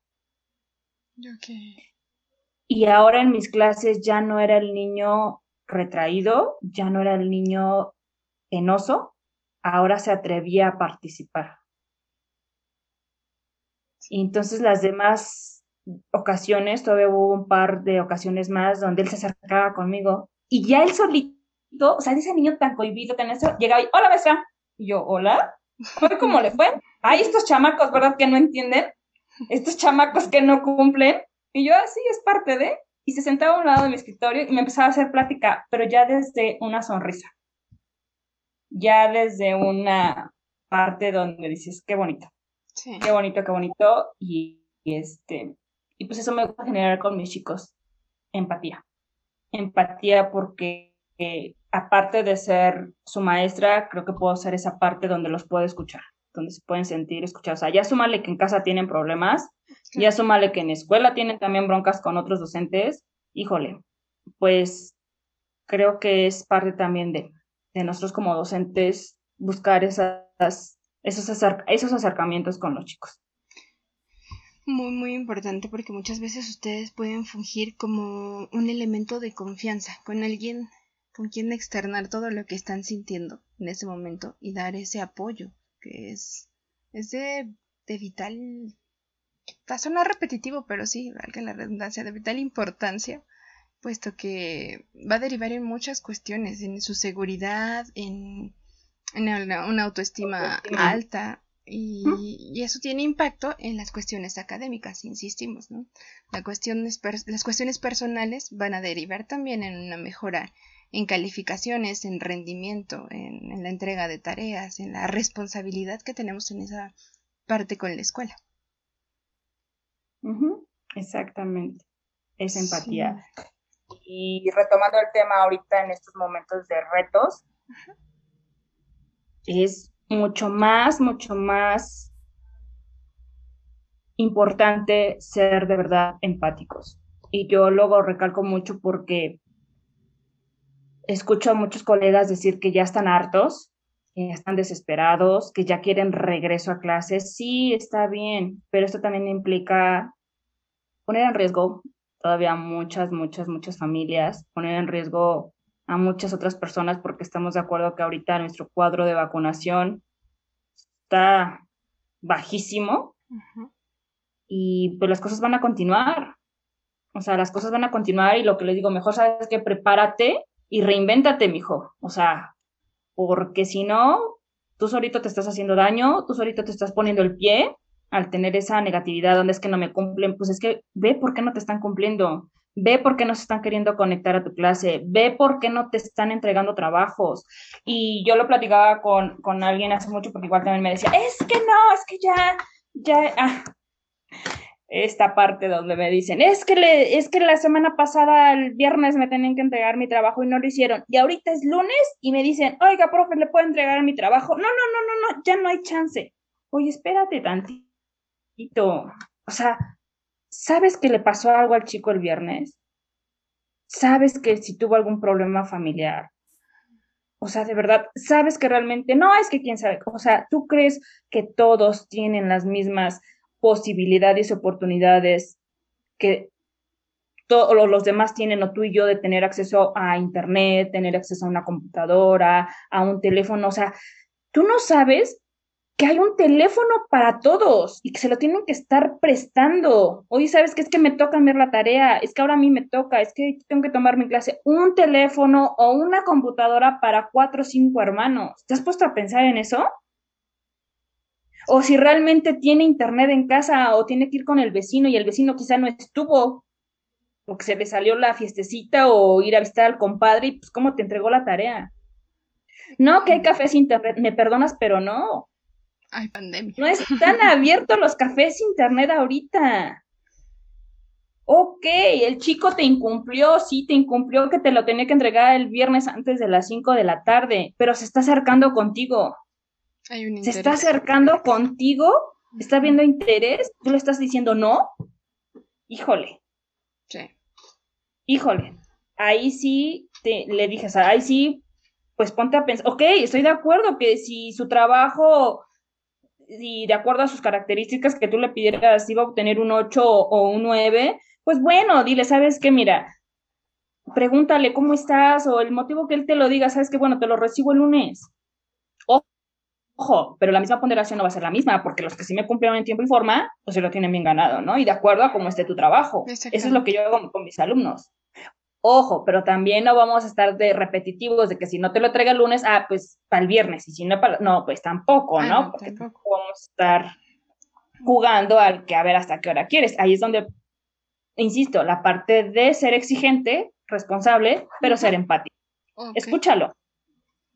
Y ahora en mis clases ya no era el niño retraído, ya no era el niño penoso, ahora se atrevía a participar. Y entonces las demás ocasiones, todavía hubo un par de ocasiones más donde él se acercaba conmigo y ya él solito o sea, ese niño tan cohibido, tan eso, llega ahí, hola maestra, y yo, hola, ¿cómo le fue? Ay, estos chamacos, ¿verdad? Que no entienden, estos chamacos que no cumplen, y yo, así es parte de, y se sentaba a un lado de mi escritorio y me empezaba a hacer plática, pero ya desde una sonrisa, ya desde una parte donde dices, qué bonito, qué bonito, qué bonito, y, y este, y pues eso me gusta generar con mis chicos, empatía, empatía porque aparte de ser su maestra, creo que puedo ser esa parte donde los puedo escuchar, donde se pueden sentir escuchados. O sea, ya súmale que en casa tienen problemas, ya súmale que en escuela tienen también broncas con otros docentes. Híjole, pues creo que es parte también de, de nosotros como docentes buscar esas, esos, esos acercamientos con los chicos. Muy, muy importante porque muchas veces ustedes pueden fungir como un elemento de confianza con alguien con quien externar todo lo que están sintiendo en ese momento y dar ese apoyo que es, es de, de vital va a sonar repetitivo, pero sí, valga la redundancia, de vital importancia, puesto que va a derivar en muchas cuestiones, en su seguridad, en, una, autoestima alta, y, eso tiene impacto en las cuestiones académicas, insistimos, ¿no? La las cuestiones personales van a derivar también en una mejora en calificaciones, en rendimiento, en, en la entrega de tareas, en la responsabilidad que tenemos en esa parte con la escuela. Exactamente, es empatía. Y retomando el tema ahorita en estos momentos de retos, es mucho más, mucho más importante ser de verdad empáticos. Y yo luego recalco mucho porque escucho a muchos colegas decir que ya están hartos, que ya están desesperados, que ya quieren regreso a clases. Sí, está bien, pero esto también implica poner en riesgo todavía muchas, muchas, muchas familias, poner en riesgo a muchas otras personas porque estamos de acuerdo que ahorita nuestro cuadro de vacunación está bajísimo y pues las cosas van a continuar. O sea, las cosas van a continuar y lo que les digo, mejor sabes que prepárate y reinvéntate, mijo. O sea, porque si no, tú solito te estás haciendo daño, tú solito te estás poniendo el pie al tener esa negatividad, donde es que no me cumplen, pues es que ve por qué no te están cumpliendo, ve por qué no se están queriendo conectar a tu clase, ve por qué no te están entregando trabajos. Y yo lo platicaba con, con alguien hace mucho, porque igual también me decía, es que no, es que ya, ya, ah, esta parte donde me dicen, es que, le, es que la semana pasada, el viernes, me tenían que entregar mi trabajo y no lo hicieron. Y ahorita es lunes y me dicen, oiga, profe, ¿le puedo entregar mi trabajo? No, no, no, no, no, ya no hay chance. Oye, espérate tantito o sea, ¿sabes que le pasó algo al chico el viernes? ¿Sabes que si tuvo algún problema familiar? O sea, de verdad, ¿sabes que realmente no es que quién sabe? O sea, ¿tú crees que todos tienen las mismas posibilidades y oportunidades que todos los demás tienen o tú y yo de tener acceso a internet, tener acceso a una computadora, a un teléfono? O sea, tú no sabes que hay un teléfono para todos y que se lo tienen que estar prestando. Oye, ¿sabes qué? Es que me toca ver la tarea, es que ahora a mí me toca, es que tengo que tomar mi clase. Un teléfono o una computadora para cuatro o cinco hermanos. ¿Te has puesto a pensar en eso? O si realmente tiene internet en casa o tiene que ir con el vecino y el vecino quizá no estuvo, porque se le salió la fiestecita o ir a visitar al compadre y pues cómo te entregó la tarea. No, que hay cafés internet, me perdonas, pero no Ay, pandemia. No están abiertos los cafés internet ahorita. Ok, el chico te incumplió, sí, te incumplió que te lo tenía que entregar el viernes antes de las 5 de la tarde, pero se está acercando contigo. Hay un se está acercando contigo, está viendo interés, tú le estás diciendo no. Híjole. Sí. Híjole. Ahí sí te, le dije, ahí sí, pues ponte a pensar, ok, estoy de acuerdo que si su trabajo y de acuerdo a sus características que tú le pidieras iba a obtener un 8 o un 9, pues bueno, dile, ¿sabes qué? Mira, pregúntale cómo estás o el motivo que él te lo diga, ¿sabes qué? Bueno, te lo recibo el lunes. Ojo, pero la misma ponderación no va a ser la misma, porque los que sí me cumplieron en tiempo y forma, pues se lo tienen bien ganado, ¿no? Y de acuerdo a cómo esté tu trabajo. Eso es lo que yo hago con mis alumnos. Ojo, pero también no vamos a estar de repetitivos de que si no te lo traiga el lunes, ah, pues para el viernes, y si no para, no, pues tampoco, ¿no? Ah, Porque tampoco vamos a estar jugando al que a ver hasta qué hora quieres. Ahí es donde, insisto, la parte de ser exigente, responsable, pero ser empático. Escúchalo,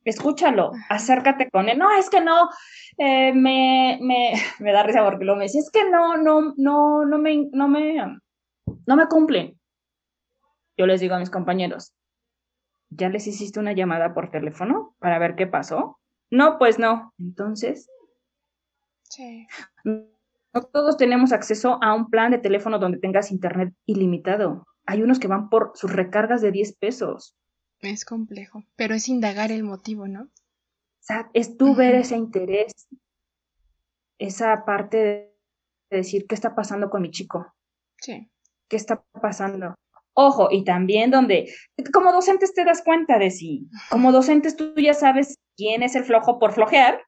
escúchalo, acércate con él. No, es que no, eh, me, me, me, da risa porque lo me dice, es que no, no, no, no me, no me, no me cumplen. Yo les digo a mis compañeros, ¿ya les hiciste una llamada por teléfono para ver qué pasó? No, pues no. Entonces, sí. no todos tenemos acceso a un plan de teléfono donde tengas internet ilimitado. Hay unos que van por sus recargas de 10 pesos. Es complejo, pero es indagar el motivo, ¿no? O sea, es tú ver ese interés. esa parte de decir qué está pasando con mi chico. Sí. ¿Qué está pasando? Ojo, y también donde, como docentes te das cuenta de si, como docentes tú ya sabes quién es el flojo por flojear.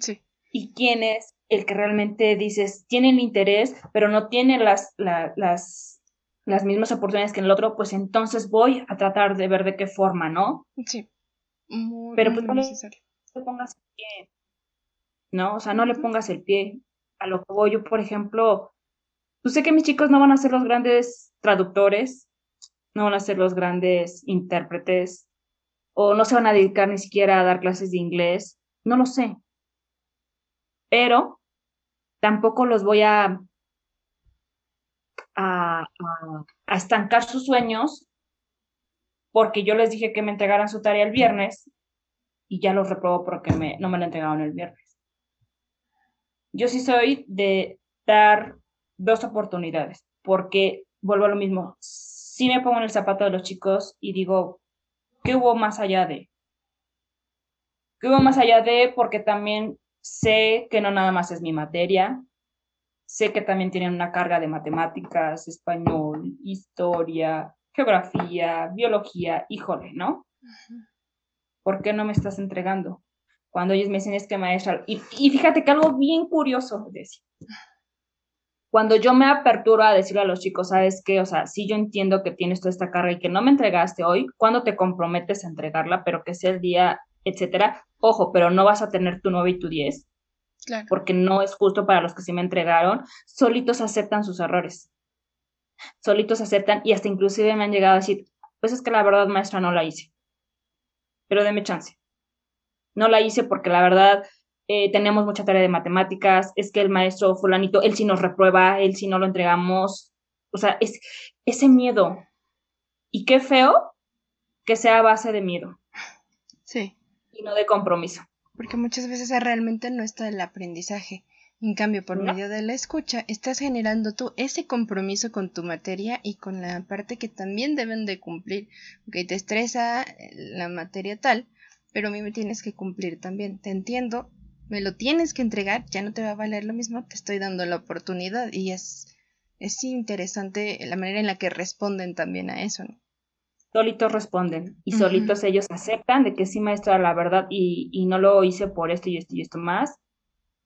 Sí. Y quién es el que realmente dices, tiene el interés, pero no tiene las, las, las mismas oportunidades que en el otro, pues entonces voy a tratar de ver de qué forma, ¿no? Sí. pero pues no le pongas el pie, ¿no? O sea, no le pongas el pie a lo que voy yo, por ejemplo, tú sé que mis chicos no van a ser los grandes traductores, no van a ser los grandes intérpretes, o no se van a dedicar ni siquiera a dar clases de inglés, no lo sé. Pero tampoco los voy a, a, estancar sus sueños porque yo les dije que me entregaran su tarea el viernes y ya los reprobo porque no me la entregaron el viernes. Yo sí soy de dar dos oportunidades, porque vuelvo a lo mismo, si me pongo en el zapato de los chicos y digo, ¿qué hubo más allá de? ¿Qué hubo más allá de? Porque también sé que no nada más es mi materia, sé que también tienen una carga de matemáticas, español, historia, geografía, biología, híjole, ¿no? ¿Por qué no me estás entregando? Cuando ellos me dicen es que maestra, y, y fíjate que algo bien curioso, decía, cuando yo me aperturo a decirle a los chicos, ¿sabes qué? O sea, sí yo entiendo que tienes toda esta carga y que no me entregaste hoy, ¿cuándo te comprometes a entregarla? Pero que sea el día, etcétera. Ojo, pero no vas a tener tu 9 y tu 10. Claro. Porque no es justo para los que sí me entregaron. Solitos aceptan sus errores. Solitos aceptan y hasta inclusive me han llegado a decir, pues es que la verdad, maestra, no la hice. Pero deme chance. No la hice porque la verdad eh, tenemos mucha tarea de matemáticas, es que el maestro fulanito, él sí nos reprueba, él sí no lo entregamos. O sea, es ese miedo. Y qué feo que sea a base de miedo. Sí. Y no de compromiso. Porque muchas veces realmente no está el aprendizaje. En cambio, por medio de la escucha, estás generando tú ese compromiso con tu materia y con la parte que también deben de cumplir. Ok, te estresa la materia tal, pero a mí me tienes que cumplir también. Te entiendo, me lo tienes que entregar, ya no te va a valer lo mismo, te estoy dando la oportunidad y es, es interesante la manera en la que responden también a eso, ¿no? Solitos responden y solitos ellos aceptan de que sí, maestra, la verdad, y, y, no lo hice por esto y esto y esto más.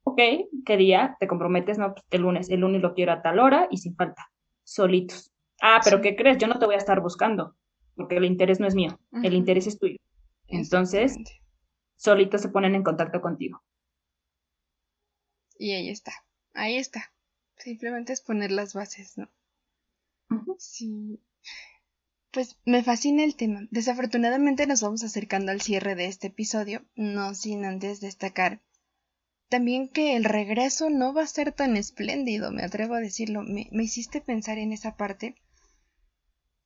Ok, ¿qué día te comprometes? No, pues el lunes, el lunes lo quiero a tal hora y sin falta. Solitos. Ah, pero ¿qué crees? Yo no te voy a estar buscando, porque el interés no es mío, el interés es tuyo. Entonces, solitos se ponen en contacto contigo. Y ahí está, ahí está. Simplemente es poner las bases, ¿no? Sí. Pues me fascina el tema. Desafortunadamente nos vamos acercando al cierre de este episodio, no sin antes destacar también que el regreso no va a ser tan espléndido, me atrevo a decirlo. Me, hiciste pensar en esa parte.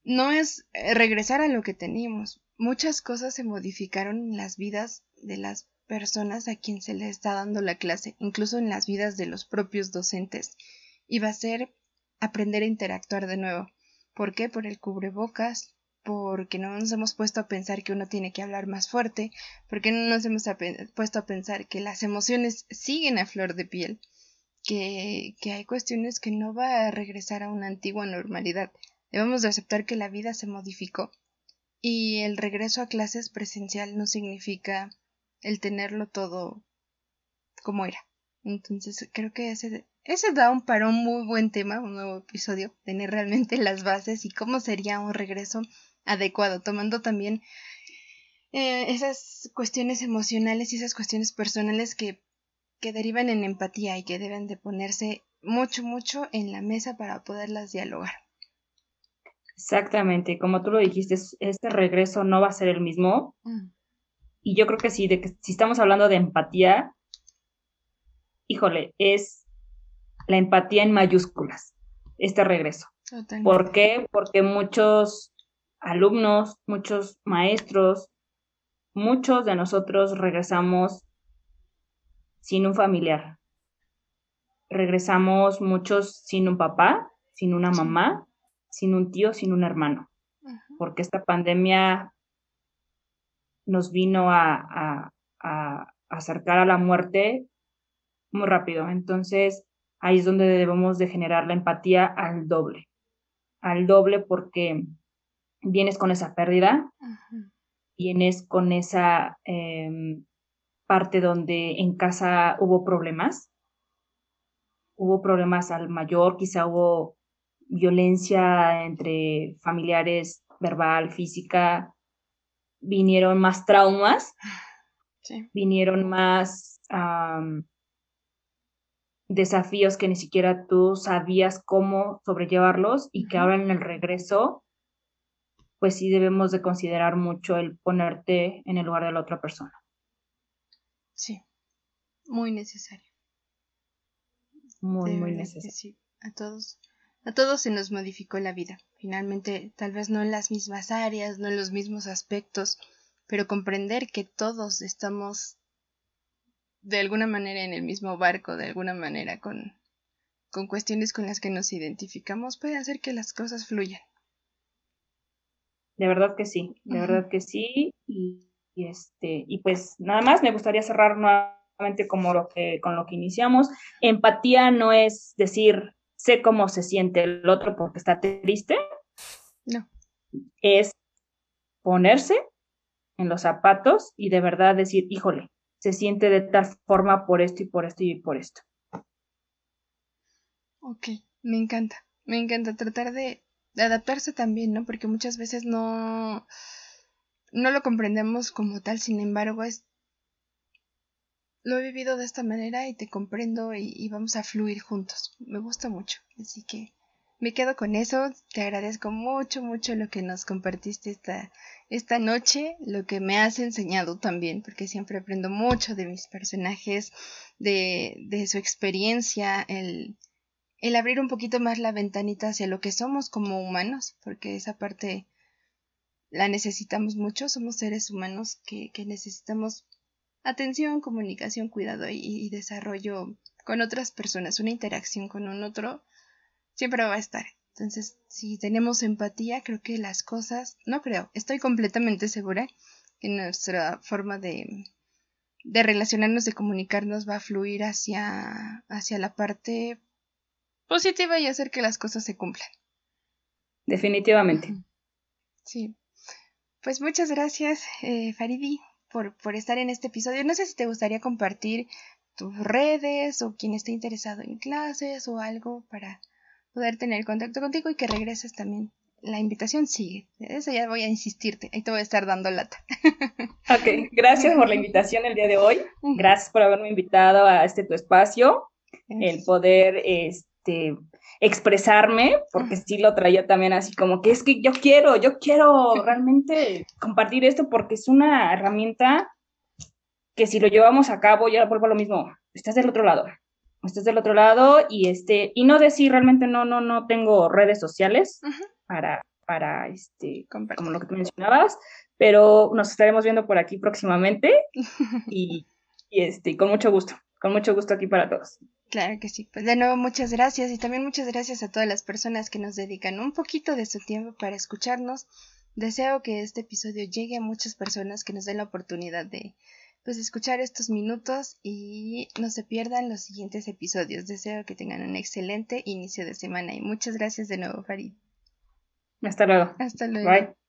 No es eh, regresar a lo que teníamos. Muchas cosas se modificaron en las vidas de las personas a quien se le está dando la clase, incluso en las vidas de los propios docentes, y va a ser aprender a interactuar de nuevo. ¿Por qué? Por el cubrebocas, porque no nos hemos puesto a pensar que uno tiene que hablar más fuerte, porque no nos hemos puesto a pensar que las emociones siguen a flor de piel, que, que hay cuestiones que no va a regresar a una antigua normalidad. Debemos de aceptar que la vida se modificó y el regreso a clases presencial no significa el tenerlo todo como era. Entonces creo que ese, ese da un para un muy buen tema, un nuevo episodio, tener realmente las bases y cómo sería un regreso adecuado, tomando también eh, esas cuestiones emocionales y esas cuestiones personales que, que derivan en empatía y que deben de ponerse mucho, mucho en la mesa para poderlas dialogar. Exactamente, como tú lo dijiste, este regreso no va a ser el mismo. Mm. Y yo creo que sí, de que si estamos hablando de empatía, híjole, es la empatía en mayúsculas, este regreso. ¿Por qué? Porque muchos alumnos, muchos maestros, muchos de nosotros regresamos sin un familiar. Regresamos muchos sin un papá, sin una mamá, sin un tío, sin un hermano. Porque esta pandemia nos vino a, acercar a la muerte muy rápido. Entonces, ahí es donde debemos de generar la empatía al doble, al doble porque vienes con esa pérdida, vienes con esa em, parte donde en casa hubo problemas, hubo problemas al mayor, quizá hubo violencia entre familiares, verbal, física, vinieron más traumas, vinieron más desafíos que ni siquiera tú sabías cómo sobrellevarlos y que ahora en el regreso, pues sí debemos de considerar mucho el ponerte en el lugar de la otra persona. Sí, muy necesario. Muy, muy necesario. Sí, a todos, a todos se nos modificó la vida. Finalmente, tal vez no en las mismas áreas, no en los mismos aspectos, pero comprender que todos estamos de alguna manera en el mismo barco, de alguna manera con, con cuestiones con las que nos identificamos, puede hacer que las cosas fluyan. De verdad que sí, de verdad que sí. Y, este, y pues nada más me gustaría cerrar nuevamente como lo que, con lo que iniciamos. Empatía no es decir sé cómo se siente el otro porque está triste. No. Es ponerse en los zapatos y de verdad decir, híjole, se siente de tal forma por esto y por esto y por esto. Ok, me encanta, me encanta tratar de, adaptarse también, ¿no? Porque muchas veces no, no lo comprendemos como tal, sin embargo, es lo he vivido de esta manera y te comprendo y, y, vamos a fluir juntos. Me gusta mucho. Así que me quedo con eso. Te agradezco mucho, mucho lo que nos compartiste esta, esta noche, lo que me has enseñado también, porque siempre aprendo mucho de mis personajes, de, de su experiencia, el, el abrir un poquito más la ventanita hacia lo que somos como humanos, porque esa parte la necesitamos mucho, somos seres humanos que, que necesitamos atención, comunicación, cuidado y, y, desarrollo con otras personas, una interacción con un otro siempre va a estar. Entonces, si tenemos empatía, creo que las cosas, no creo, estoy completamente segura que nuestra forma de, de relacionarnos, de comunicarnos va a fluir hacia, hacia la parte positiva y hacer que las cosas se cumplan. Definitivamente. Sí. Pues muchas gracias, eh, Faridi, por, por estar en este episodio. No sé si te gustaría compartir tus redes o quien esté interesado en clases o algo para poder tener contacto contigo y que regreses también. La invitación sigue. Eso ya voy a insistirte. Ahí te voy a estar dando lata. Ok, gracias por la invitación el día de hoy. Gracias por haberme invitado a este tu espacio. El poder este, expresarme, porque sí lo traía también así como que es que yo quiero, yo quiero realmente compartir esto porque es una herramienta que si lo llevamos a cabo, ya vuelvo a lo mismo, estás del otro lado estás del otro lado y este y no decir realmente no no no tengo redes sociales para para este como lo que tú mencionabas pero nos estaremos viendo por aquí próximamente y, y este con mucho gusto con mucho gusto aquí para todos Claro que sí. Pues de nuevo muchas gracias y también muchas gracias a todas las personas que nos dedican un poquito de su tiempo para escucharnos. Deseo que este episodio llegue a muchas personas que nos den la oportunidad de, pues escuchar estos minutos y no se pierdan los siguientes episodios. Deseo que tengan un excelente inicio de semana y muchas gracias de nuevo, Farid. Hasta luego. Hasta luego. Bye.